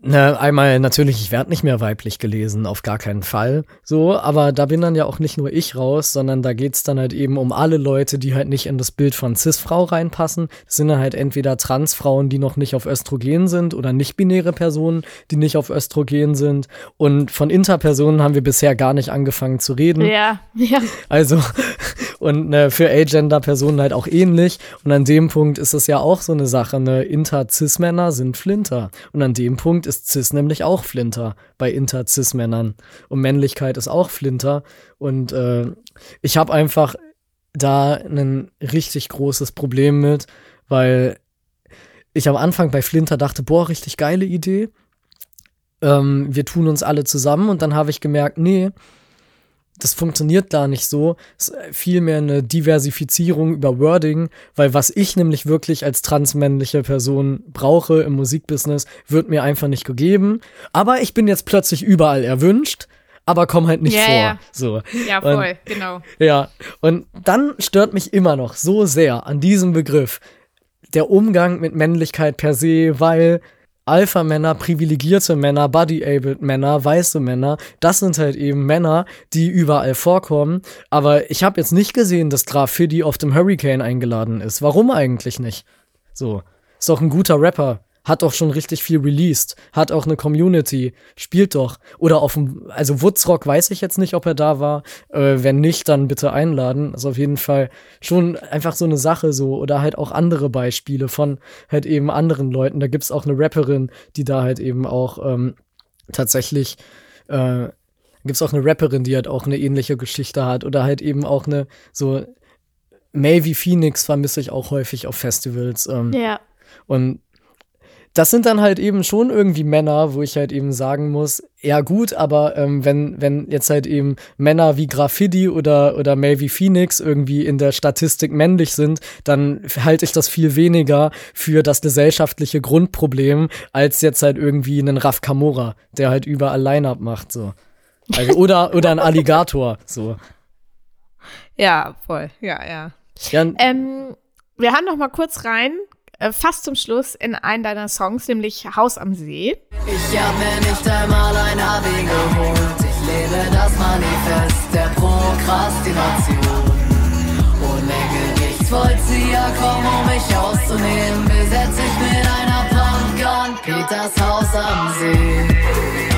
na, einmal natürlich, ich werde nicht mehr weiblich gelesen, auf gar keinen Fall. So, aber da bin dann ja auch nicht nur ich raus, sondern da geht's dann halt eben um alle Leute, die halt nicht in das Bild von Cis-Frau reinpassen. Das sind dann halt entweder Transfrauen, die noch nicht auf Östrogen sind oder nicht-binäre Personen, die nicht auf Östrogen sind. Und von Interpersonen haben wir bisher gar nicht angefangen zu reden. Ja. Ja. Also, und ne, für Agender-Personen halt auch ähnlich. Und an dem Punkt ist es ja auch so eine Sache, ne, Inter-Cis-Männer sind Flinter. Und an dem Punkt ist Cis nämlich auch Flinter bei Inter-Cis-Männern. Und Männlichkeit ist auch Flinter. Und äh, ich habe einfach da ein richtig großes Problem mit, weil ich am Anfang bei Flinter dachte, boah, richtig geile Idee. Ähm, wir tun uns alle zusammen und dann habe ich gemerkt, nee, das funktioniert gar nicht so. Es ist vielmehr eine Diversifizierung über Wording, weil was ich nämlich wirklich als transmännliche Person brauche im Musikbusiness, wird mir einfach nicht gegeben. Aber ich bin jetzt plötzlich überall erwünscht, aber komm halt nicht Ja, vor. ja. So. Ja, Und- voll, genau. Ja, und dann stört mich immer noch so sehr an diesem Begriff der Umgang mit Männlichkeit per se, weil Alpha-Männer, privilegierte Männer, body-abled Männer, weiße Männer, das sind halt eben Männer, die überall vorkommen. Aber ich habe jetzt nicht gesehen, dass Graf Fiddy auf dem Hurricane eingeladen ist. Warum eigentlich nicht? So, ist doch ein guter Rapper. Hat doch schon richtig viel released, hat auch eine Community, spielt doch. Oder auf dem, also Woodsrock weiß ich jetzt nicht, ob er da war. Äh, wenn nicht, dann bitte einladen. Also auf jeden Fall schon einfach so eine Sache so. Oder halt auch andere Beispiele von halt eben anderen Leuten. Da gibt's auch eine Rapperin, die da halt eben auch ähm, tatsächlich äh, gibt's auch eine Rapperin, die halt auch eine ähnliche Geschichte hat. Oder halt eben auch eine so Maybe Phoenix vermisse ich auch häufig auf Festivals. Ähm, Ja. und das sind dann halt eben schon irgendwie Männer, wo ich halt eben sagen muss, ja gut, aber ähm, wenn, wenn jetzt halt eben Männer wie Graffiti oder, oder Maybe Phoenix irgendwie in der Statistik männlich sind, dann halte ich das viel weniger für das gesellschaftliche Grundproblem, als jetzt halt irgendwie einen Raf Kamora, der halt überall Line-Up macht, so. Also, oder, oder ein Alligator, so. Ja, voll. Ja, ja. Ja, Ähm, wir haben noch mal kurz rein, äh, fast zum Schluss, in einen deiner Songs, nämlich Haus am See. Ich hab mir nicht einmal ein Abi geholt. Ich lebe das Manifest der Prokrastination. Ohne Gerichtsvollzieher komm, um mich auszunehmen, besetz ich mit einer Pumpgun Peters Haus am See.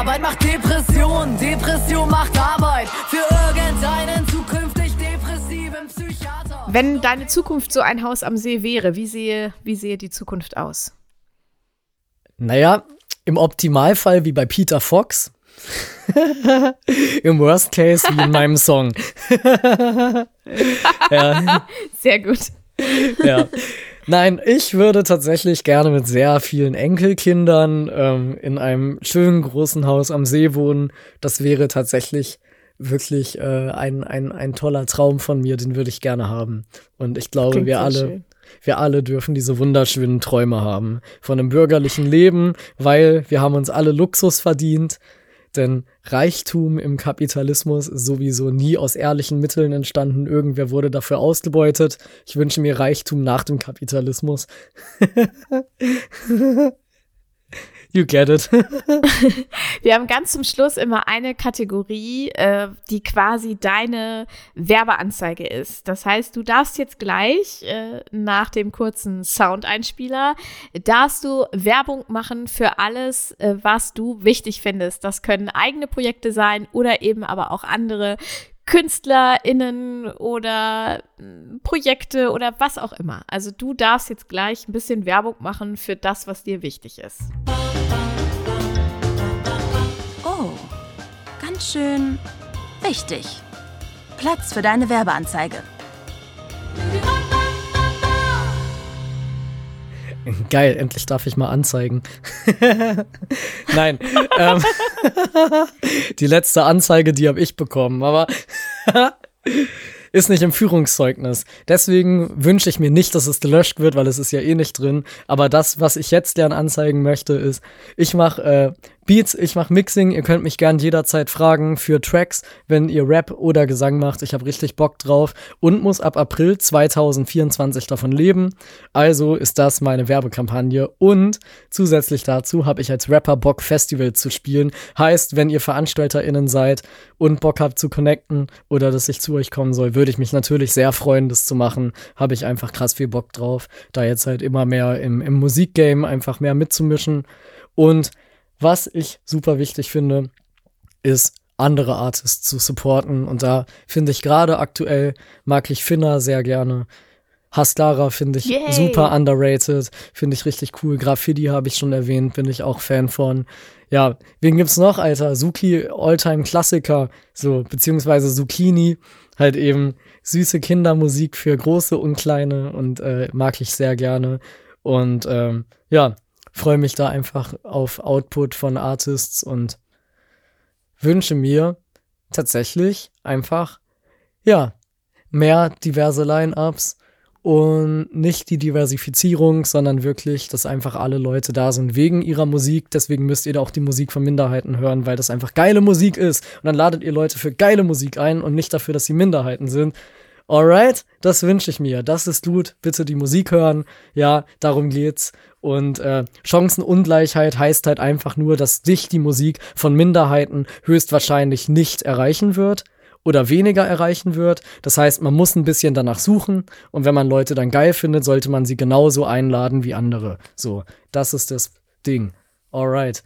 Arbeit macht Depression, Depression macht Arbeit. Für irgendeinen zukünftig depressiven Psychiater. Wenn deine Zukunft so ein Haus am See wäre, wie sehe, wie sehe die Zukunft aus? Naja, im Optimalfall wie bei Peter Fox. Im Worst Case wie in meinem Song. ja, Sehr gut. ja. Nein, ich würde tatsächlich gerne mit sehr vielen Enkelkindern ähm, in einem schönen großen Haus am See wohnen. Das wäre tatsächlich wirklich äh, ein, ein, ein toller Traum von mir, den würde ich gerne haben. Und ich glaube, Klingt wir alle, schön. wir alle dürfen diese wunderschönen Träume haben. Von einem bürgerlichen Leben, weil wir haben uns alle Luxus verdient. Denn Reichtum im Kapitalismus ist sowieso nie aus ehrlichen Mitteln entstanden. Irgendwer wurde dafür ausgebeutet. Ich wünsche mir Reichtum nach dem Kapitalismus. you get it. Wir haben ganz zum Schluss immer eine Kategorie, äh, die quasi deine Werbeanzeige ist. Das heißt, du darfst jetzt gleich äh, nach dem kurzen Soundeinspieler, darfst du Werbung machen für alles, äh, was du wichtig findest. Das können eigene Projekte sein oder eben aber auch andere KünstlerInnen oder mh, Projekte oder was auch immer. Also du darfst jetzt gleich ein bisschen Werbung machen für das, was dir wichtig ist. Ganz schön wichtig. Platz für deine Werbeanzeige. Geil, endlich darf ich mal anzeigen. Nein. ähm, die letzte Anzeige, die habe ich bekommen, aber ist nicht im Führungszeugnis. Deswegen wünsche ich mir nicht, dass es gelöscht wird, weil es ist ja eh nicht drin. Aber das, was ich jetzt gern anzeigen möchte, ist, ich mache äh, Beats, ich mache Mixing. Ihr könnt mich gern jederzeit fragen für Tracks, wenn ihr Rap oder Gesang macht. Ich habe richtig Bock drauf und muss ab April 2024 davon leben. Also ist das meine Werbekampagne. Und zusätzlich dazu habe ich als Rapper Bock, Festival zu spielen. Heißt, wenn ihr VeranstalterInnen seid und Bock habt zu connecten oder dass ich zu euch kommen soll, würde ich mich natürlich sehr freuen, das zu machen. Habe ich einfach krass viel Bock drauf, da jetzt halt immer mehr im, im Musikgame einfach mehr mitzumischen. Und was ich super wichtig finde, ist andere Artists zu supporten. Und da finde ich gerade aktuell, mag ich Finna sehr gerne. Haskara finde ich Yay. super underrated, finde ich richtig cool. Graffiti habe ich schon erwähnt, bin ich auch Fan von. Ja, wen gibt's noch, Alter? Suki, Alltime Klassiker, so, beziehungsweise Zucchini, halt eben süße Kindermusik für große und kleine und äh, mag ich sehr gerne. Und ähm, ja, freue mich da einfach auf Output von Artists und wünsche mir tatsächlich einfach, ja, mehr diverse Line-Ups und nicht die Diversifizierung, sondern wirklich, dass einfach alle Leute da sind wegen ihrer Musik. Deswegen müsst ihr da auch die Musik von Minderheiten hören, weil das einfach geile Musik ist. Und dann ladet ihr Leute für geile Musik ein und nicht dafür, dass sie Minderheiten sind. Alright, das wünsche ich mir. Das ist gut. Bitte die Musik hören. Ja, darum geht's. Und äh, Chancenungleichheit heißt halt einfach nur, dass dich die Musik von Minderheiten höchstwahrscheinlich nicht erreichen wird oder weniger erreichen wird. Das heißt, man muss ein bisschen danach suchen und wenn man Leute dann geil findet, sollte man sie genauso einladen wie andere. So, das ist das Ding. Alright.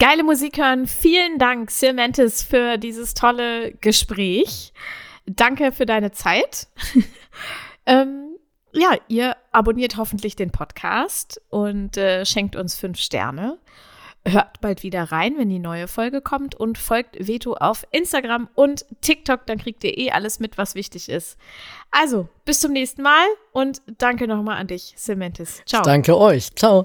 Geile Musik hören. Vielen Dank, Sir Mantis, für dieses tolle Gespräch. Danke für deine Zeit. ähm, ja, ihr abonniert hoffentlich den Podcast und äh, schenkt uns fünf Sterne. Hört bald wieder rein, wenn die neue Folge kommt und folgt Veto auf Instagram und TikTok, dann kriegt ihr eh alles mit, was wichtig ist. Also, bis zum nächsten Mal und danke nochmal an dich, Cementis. Ciao. Danke euch. Ciao.